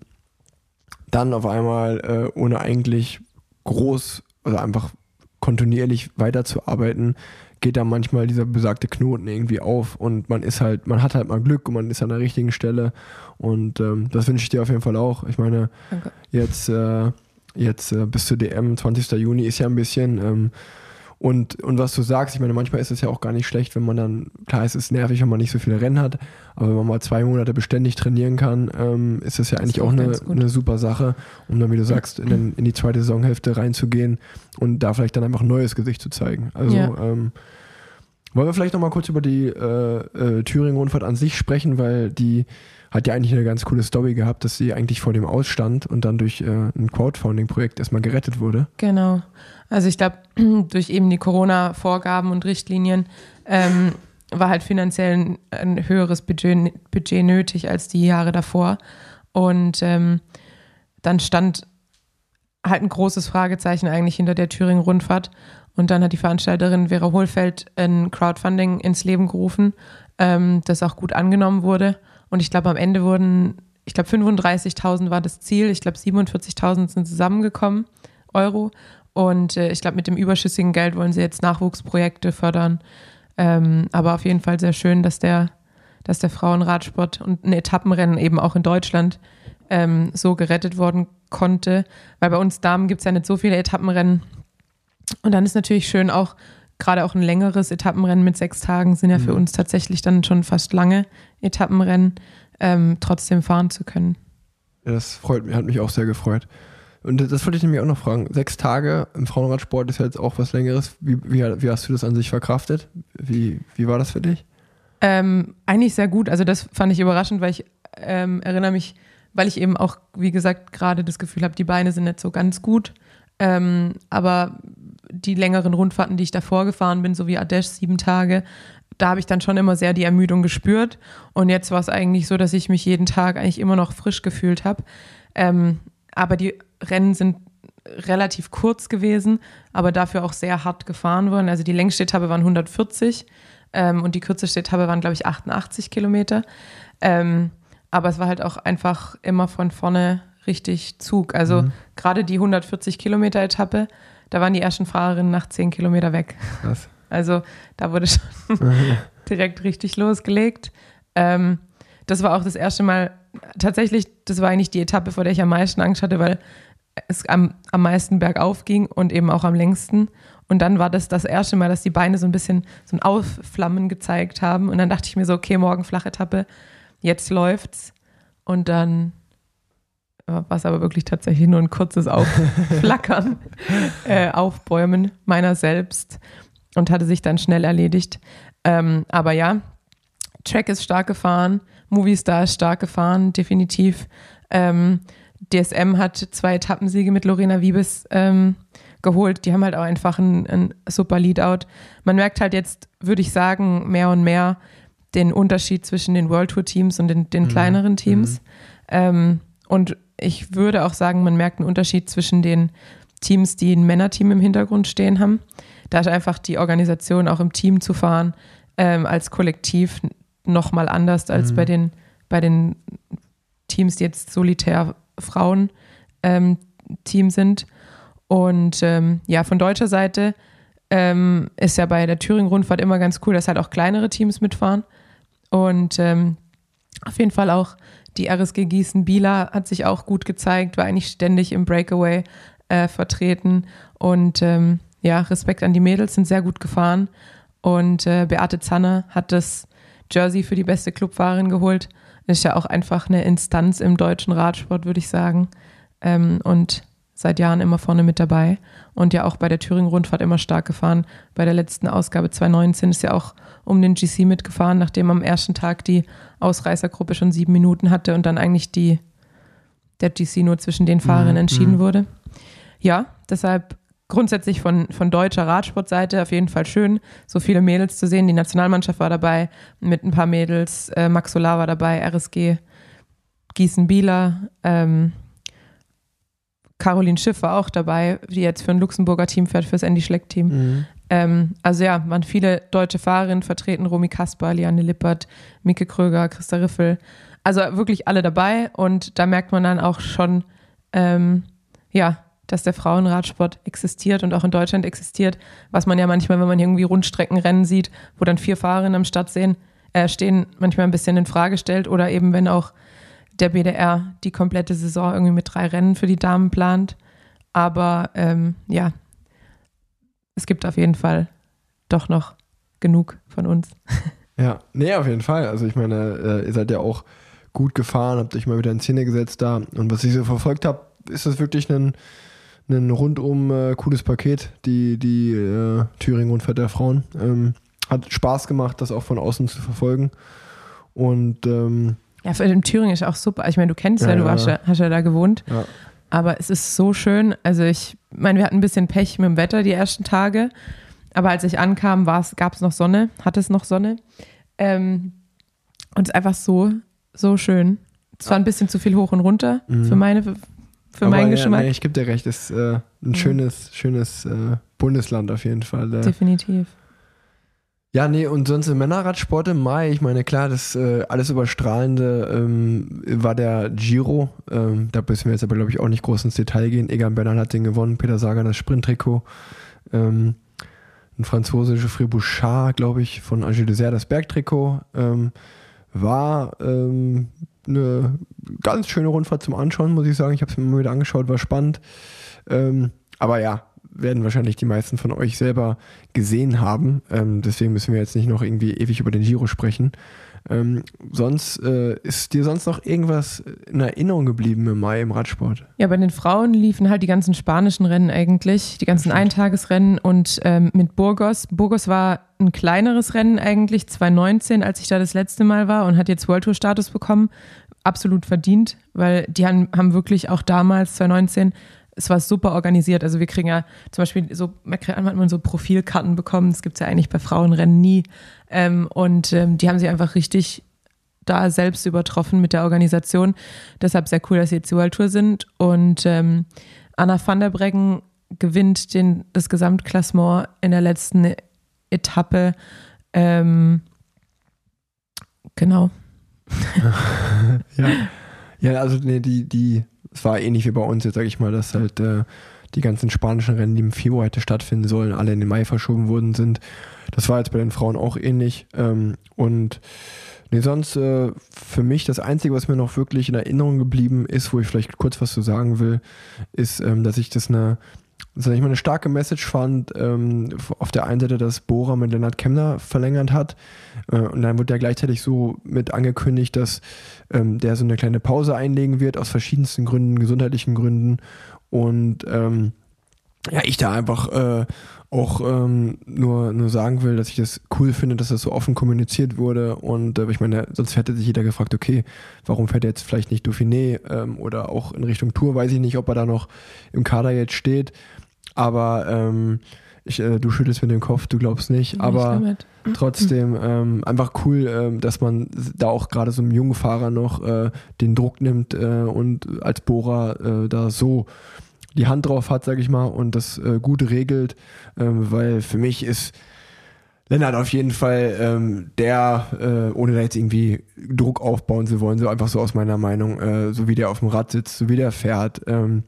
dann auf einmal, äh, ohne eigentlich groß oder einfach kontinuierlich weiterzuarbeiten, geht da manchmal dieser besagte Knoten irgendwie auf und man ist halt, man hat halt mal Glück und man ist an der richtigen Stelle und ähm, das wünsche ich dir auf jeden Fall auch. Ich meine, Danke. jetzt, äh, jetzt äh, bis zur DM, 20. Juni ist ja ein bisschen ähm, und, und was du sagst, ich meine, manchmal ist es ja auch gar nicht schlecht, wenn man dann, klar, es ist nervig, wenn man nicht so viele Rennen hat, aber wenn man mal zwei Monate beständig trainieren kann, ähm, ist das ja Das eigentlich auch eine, eine super Sache, um dann, wie du sagst, in, den, in die zweite Saisonhälfte reinzugehen und da vielleicht dann einfach ein neues Gesicht zu zeigen. Also, Ja. ähm, wollen wir vielleicht nochmal kurz über die äh, äh, Thüringen-Rundfahrt an sich sprechen, weil die hat ja eigentlich eine ganz coole Story gehabt, dass sie eigentlich vor dem ausstand und dann durch äh, ein Crowdfunding-Projekt erstmal gerettet wurde. Genau. Also ich glaube, durch eben die Corona-Vorgaben und Richtlinien ähm, war halt finanziell ein, ein höheres Budget, Budget nötig als die Jahre davor. Und ähm, dann stand halt ein großes Fragezeichen eigentlich hinter der Thüringen-Rundfahrt. Und dann hat die Veranstalterin Vera Hohlfeld ein Crowdfunding ins Leben gerufen, ähm, das auch gut angenommen wurde. Und ich glaube, am Ende wurden, ich glaube, 35.000 war das Ziel. Ich glaube, 47.000 sind zusammengekommen, Euro. Und äh, ich glaube, mit dem überschüssigen Geld wollen sie jetzt Nachwuchsprojekte fördern. Ähm, aber auf jeden Fall sehr schön, dass der, dass der Frauenradsport und ein Etappenrennen eben auch in Deutschland ähm, so gerettet worden konnte. Weil bei uns Damen gibt es ja nicht so viele Etappenrennen. Und dann ist natürlich schön auch, gerade auch ein längeres Etappenrennen mit sechs Tagen sind ja für Mhm. uns tatsächlich dann schon fast lange Etappenrennen, ähm, trotzdem fahren zu können. Ja, das freut mich, hat mich auch sehr gefreut. Und das wollte ich nämlich auch noch fragen. Sechs Tage im Frauenradsport ist ja jetzt auch was Längeres. Wie, wie, wie hast du das an sich verkraftet? Wie, wie war das für dich? Ähm, eigentlich sehr gut. Also das fand ich überraschend, weil ich ähm, erinnere mich, weil ich eben auch, wie gesagt, gerade das Gefühl habe, die Beine sind nicht so ganz gut. Ähm, aber die längeren Rundfahrten, die ich davor gefahren bin, so wie Ardèche, sieben Tage, da habe ich dann schon immer sehr die Ermüdung gespürt. Und jetzt war es eigentlich so, dass ich mich jeden Tag eigentlich immer noch frisch gefühlt habe. Ähm, aber die Rennen sind relativ kurz gewesen, aber dafür auch sehr hart gefahren worden. Also die längste Etappe waren 140 ähm, und die kürzeste Etappe waren, glaube ich, 88 Kilometer. Ähm, aber es war halt auch einfach immer von vorne richtig Zug. Also gerade die 140 Kilometer Etappe, da waren die ersten Fahrerinnen nach 10 Kilometer weg. Krass. Also da wurde schon direkt richtig losgelegt. Ähm, das war auch das erste Mal, tatsächlich, das war eigentlich die Etappe, vor der ich am meisten Angst hatte, weil es am, am meisten bergauf ging und eben auch am längsten. Und dann war das das erste Mal, dass die Beine so ein bisschen so ein Aufflammen gezeigt haben. Und dann dachte ich mir so, okay, morgen Flachetappe, jetzt läuft's. Und dann war es aber wirklich tatsächlich nur ein kurzes Aufflackern, äh, Aufbäumen meiner selbst und hatte sich dann schnell erledigt. Ähm, aber ja, Track ist stark gefahren, Movistar ist stark gefahren, definitiv. Ähm, DSM hat zwei Etappensiege mit Lorena Wiebes ähm, geholt. Die haben halt auch einfach ein, ein super Leadout. Man merkt halt jetzt, würde ich sagen, mehr und mehr, den Unterschied zwischen den World Tour Teams und den, den kleineren Teams. Ähm, und ich würde auch sagen, man merkt einen Unterschied zwischen den Teams, die ein Männerteam im Hintergrund stehen haben. Da ist einfach die Organisation, auch im Team zu fahren, ähm, als Kollektiv nochmal anders als bei, den, bei den Teams, die jetzt solitär Frauen ähm, sind. Und ähm, ja, von deutscher Seite ähm, ist ja bei der Thüringen-Rundfahrt immer ganz cool, dass halt auch kleinere Teams mitfahren. Und ähm, auf jeden Fall auch die RSG Gießen-Bieler hat sich auch gut gezeigt, war eigentlich ständig im Breakaway äh, vertreten. Und ähm, ja, Respekt an die Mädels, sind sehr gut gefahren. Und äh, Beate Zanner hat das Jersey für die beste Clubfahrerin geholt. Ist ja auch einfach eine Instanz im deutschen Radsport, würde ich sagen. Ähm, und seit Jahren immer vorne mit dabei und ja auch bei der Thüringen-Rundfahrt immer stark gefahren. Bei der letzten Ausgabe 2019 ist ja auch um den GC mitgefahren, nachdem am ersten Tag die Ausreißergruppe schon sieben Minuten hatte und dann eigentlich die, der GC nur zwischen den Fahrern entschieden wurde. Ja, deshalb grundsätzlich von, von deutscher Radsportseite auf jeden Fall schön, so viele Mädels zu sehen. Die Nationalmannschaft war dabei mit ein paar Mädels, äh, Max Solar war dabei, RSG, Gießen-Bieler, ähm, Caroline Schiff war auch dabei, die jetzt für ein Luxemburger Team fährt, fürs Andy Schleck-Team. Ähm, also ja, waren viele deutsche Fahrerinnen vertreten, Romy Kasper, Liane Lippert, Mike Kröger, Christa Riffel. Also wirklich alle dabei und da merkt man dann auch schon, ähm, ja, dass der Frauenradsport existiert und auch in Deutschland existiert, was man ja manchmal, wenn man irgendwie Rundstreckenrennen sieht, wo dann vier Fahrerinnen am Start sehen, äh, stehen, manchmal ein bisschen in Frage stellt oder eben wenn auch der BDR die komplette Saison irgendwie mit drei Rennen für die Damen plant. Aber ähm, ja, es gibt auf jeden Fall doch noch genug von uns. Ja, nee, auf jeden Fall. Also ich meine, äh, ihr seid ja auch gut gefahren, habt euch mal wieder in Szene gesetzt da. Und was ich so verfolgt habe, ist das wirklich ein, ein rundum äh, cooles Paket, die, die äh, Thüringen-Rundfahrt der Frauen. Ähm, hat Spaß gemacht, das auch von außen zu verfolgen. Und ähm, Ja, für den Thüringen ist auch super. Ich meine, du kennst ja, Ja, du warst ja, hast ja da gewohnt. ja, Aber es ist so schön. Also ich meine, wir hatten ein bisschen Pech mit dem Wetter die ersten Tage. Aber als ich ankam, gab es noch Sonne, hatte es noch Sonne. Ähm, und es ist einfach so, so schön. Es war ein bisschen zu viel hoch und runter für meine, für Aber meinen ja, Geschmack. nee, ich gebe dir recht, ist äh, ein schönes, schönes äh, Bundesland auf jeden Fall. Äh. Definitiv. Ja, nee, und sonst im Männerradsport im Mai, ich meine, klar, das äh, alles überstrahlende ähm, war der Giro. Ähm, da müssen wir jetzt aber, glaube ich, auch nicht groß ins Detail gehen. Egan Bernal hat den gewonnen, Peter Sagan das Sprinttrikot. Ähm, ein französischer Fribouchard, glaube ich, von Angers Dessert das Bergtrikot. Ähm, war ähm, eine ganz schöne Rundfahrt zum Anschauen, muss ich sagen. Ich habe es mir mal wieder angeschaut, war spannend. Ähm, aber ja, werden wahrscheinlich die meisten von euch selber gesehen haben. Ähm, deswegen müssen wir jetzt nicht noch irgendwie ewig über den Giro sprechen. Ähm, sonst äh, ist dir sonst noch irgendwas in Erinnerung geblieben im Mai im Radsport? Ja, bei den Frauen liefen halt die ganzen spanischen Rennen eigentlich, die ganzen Eintagesrennen und ähm, mit Burgos. Burgos war ein kleineres Rennen eigentlich, 2019, als ich da das letzte Mal war und hat jetzt World Tour Status bekommen. Absolut verdient, weil die haben, haben wirklich auch damals, 2019, es war super organisiert. Also wir kriegen ja zum Beispiel so, man hat man so Profilkarten bekommen, das gibt es ja eigentlich bei Frauenrennen nie. Ähm, und ähm, die haben sich einfach richtig da selbst übertroffen mit der Organisation. Deshalb sehr cool, dass sie jetzt die World Tour sind. Und ähm, Anna van der Breggen gewinnt den, das Gesamtklassement in der letzten Etappe. Ähm, genau. Ja. Ja, also nee, die, die, es war ähnlich wie bei uns jetzt, sage ich mal, dass halt äh, die ganzen spanischen Rennen, die im Februar hätte stattfinden sollen, alle in den Mai verschoben worden sind. Das war jetzt bei den Frauen auch ähnlich. Ähm, und nee, sonst äh, für mich das Einzige, was mir noch wirklich in Erinnerung geblieben ist, wo ich vielleicht kurz was zu sagen will, ist, ähm, dass ich das eine sag ich mal, eine starke Message fand, ähm, auf der einen Seite, dass Bora mit Lennart Kemner verlängert hat. Äh, und dann wurde ja gleichzeitig so mit angekündigt, dass ähm, der so eine kleine Pause einlegen wird, aus verschiedensten Gründen, gesundheitlichen Gründen. Und ähm, ja, ich da einfach äh, auch ähm, nur, nur sagen will, dass ich das cool finde, dass das so offen kommuniziert wurde. Und äh, ich meine, sonst hätte sich jeder gefragt, okay, warum fährt er jetzt vielleicht nicht Dauphiné ähm, oder auch in Richtung Tour, weiß ich nicht, ob er da noch im Kader jetzt steht. Aber ähm, Ich, äh, du schüttelst mit dem Kopf, du glaubst nicht, aber Nicht trotzdem ähm, einfach cool, ähm, dass man da auch gerade so einem jungen Fahrer noch äh, den Druck nimmt äh, und als Bohrer äh, da so die Hand drauf hat, sag ich mal, und das äh, gut regelt, ähm, weil für mich ist Lennart auf jeden Fall ähm, der, äh, ohne da jetzt irgendwie Druck aufbauen zu wollen, so einfach so aus meiner Meinung, äh, so wie der auf dem Rad sitzt, so wie der fährt, ähm,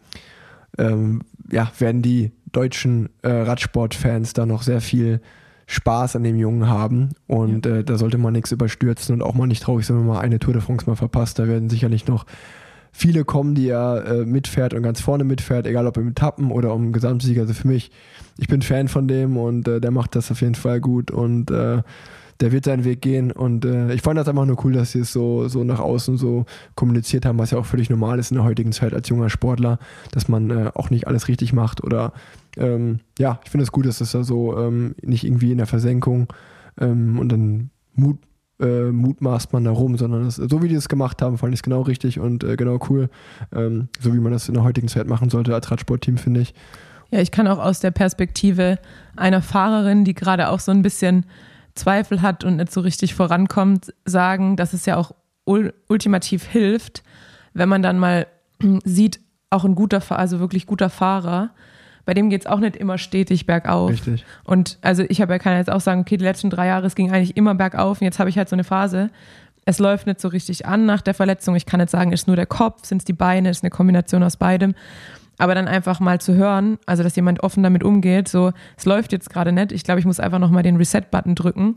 ähm, ja, werden die deutschen äh, Radsportfans da noch sehr viel Spaß an dem Jungen haben und äh, da sollte man nichts überstürzen und auch mal nicht traurig sein, wenn man mal eine Tour de France mal verpasst. Da werden sicherlich noch viele kommen, die er äh, mitfährt und ganz vorne mitfährt, egal ob im Etappen oder um Gesamtsieger. Also für mich, ich bin Fan von dem und äh, der macht das auf jeden Fall gut und äh, der wird seinen Weg gehen und äh, ich fand das einfach nur cool, dass sie es so, so nach außen so kommuniziert haben, was ja auch völlig normal ist in der heutigen Zeit als junger Sportler, dass man äh, auch nicht alles richtig macht oder ähm, ja, ich finde es gut, dass das da so ähm, nicht irgendwie in der Versenkung ähm, und dann Mut, äh, mutmaßt man da rum, sondern das, so wie die es gemacht haben, fand ich es genau richtig und äh, genau cool. Ähm, so wie man das in der heutigen Zeit machen sollte als Radsportteam, finde ich. Ja, ich kann auch aus der Perspektive einer Fahrerin, die gerade auch so ein bisschen Zweifel hat und nicht so richtig vorankommt, sagen, dass es ja auch ul ultimativ hilft, wenn man dann mal sieht, auch ein guter, also wirklich guter Fahrer, bei dem geht es auch nicht immer stetig bergauf. Richtig. Und also ich habe ja kann ja jetzt auch sagen, okay, die letzten drei Jahre, es ging eigentlich immer bergauf und jetzt habe ich halt so eine Phase. Es läuft nicht so richtig an nach der Verletzung. Ich kann nicht sagen, ist nur der Kopf, sind es die Beine, ist eine Kombination aus beidem. Aber dann einfach mal zu hören, also dass jemand offen damit umgeht, so, es läuft jetzt gerade nicht. Ich glaube, ich muss einfach nochmal den Reset-Button drücken.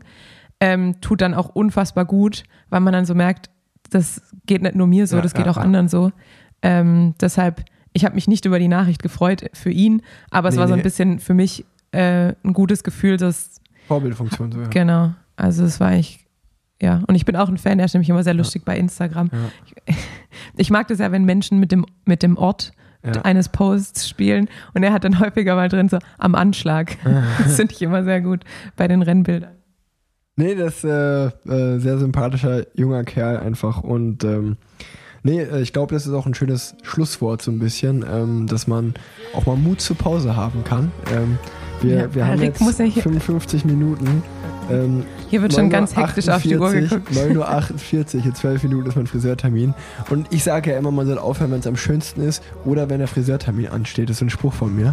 Ähm, tut dann auch unfassbar gut, weil man dann so merkt, das geht nicht nur mir so, Ja, das geht ja, auch ja. anderen so. Ähm, deshalb, ich habe mich nicht über die Nachricht gefreut für ihn, aber es Nee, war so ein nee. bisschen für mich äh, ein gutes Gefühl, dass, Vorbildfunktion so, ja. genau, also es war eigentlich, ja, und ich bin auch ein Fan, er ist nämlich immer sehr lustig bei Instagram. Ja. Ich, ich mag das ja, wenn Menschen mit dem, mit dem Ort Ja. eines Posts spielen und er hat dann häufiger mal drin so am Anschlag. Das finde ich immer sehr gut bei den Rennbildern. Nee, das ist äh, äh, sehr sympathischer junger Kerl einfach und ähm, nee, äh, ich glaube, das ist auch ein schönes Schlusswort so ein bisschen, ähm, dass man auch mal Mut zur Pause haben kann. Ähm, wir, Ja, wir haben Rick jetzt muss ja hier- 55 Minuten. Ähm, Hier wird schon ganz hektisch auf die Uhr 9:48, geguckt. 9.48 Uhr, in 12 Minuten ist mein Friseurtermin. Und ich sage ja immer, man soll aufhören, wenn es am schönsten ist oder wenn der Friseurtermin ansteht. Das ist ein Spruch von mir.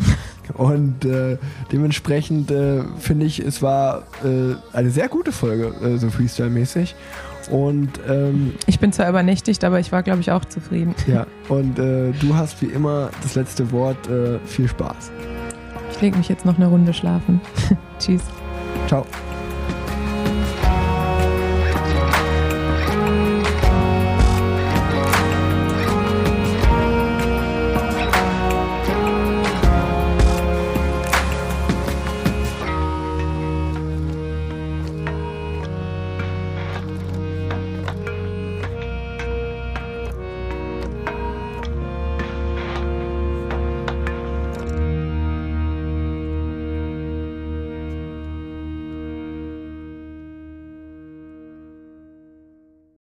Und äh, dementsprechend äh, finde ich, es war äh, eine sehr gute Folge, äh, so Freestyle-mäßig. Und ähm, Ich bin zwar übernächtigt, aber ich war, glaube ich, auch zufrieden. ja, und äh, du hast wie immer das letzte Wort. Äh, viel Spaß. Ich lege mich jetzt noch eine Runde schlafen. Tschüss. Ciao.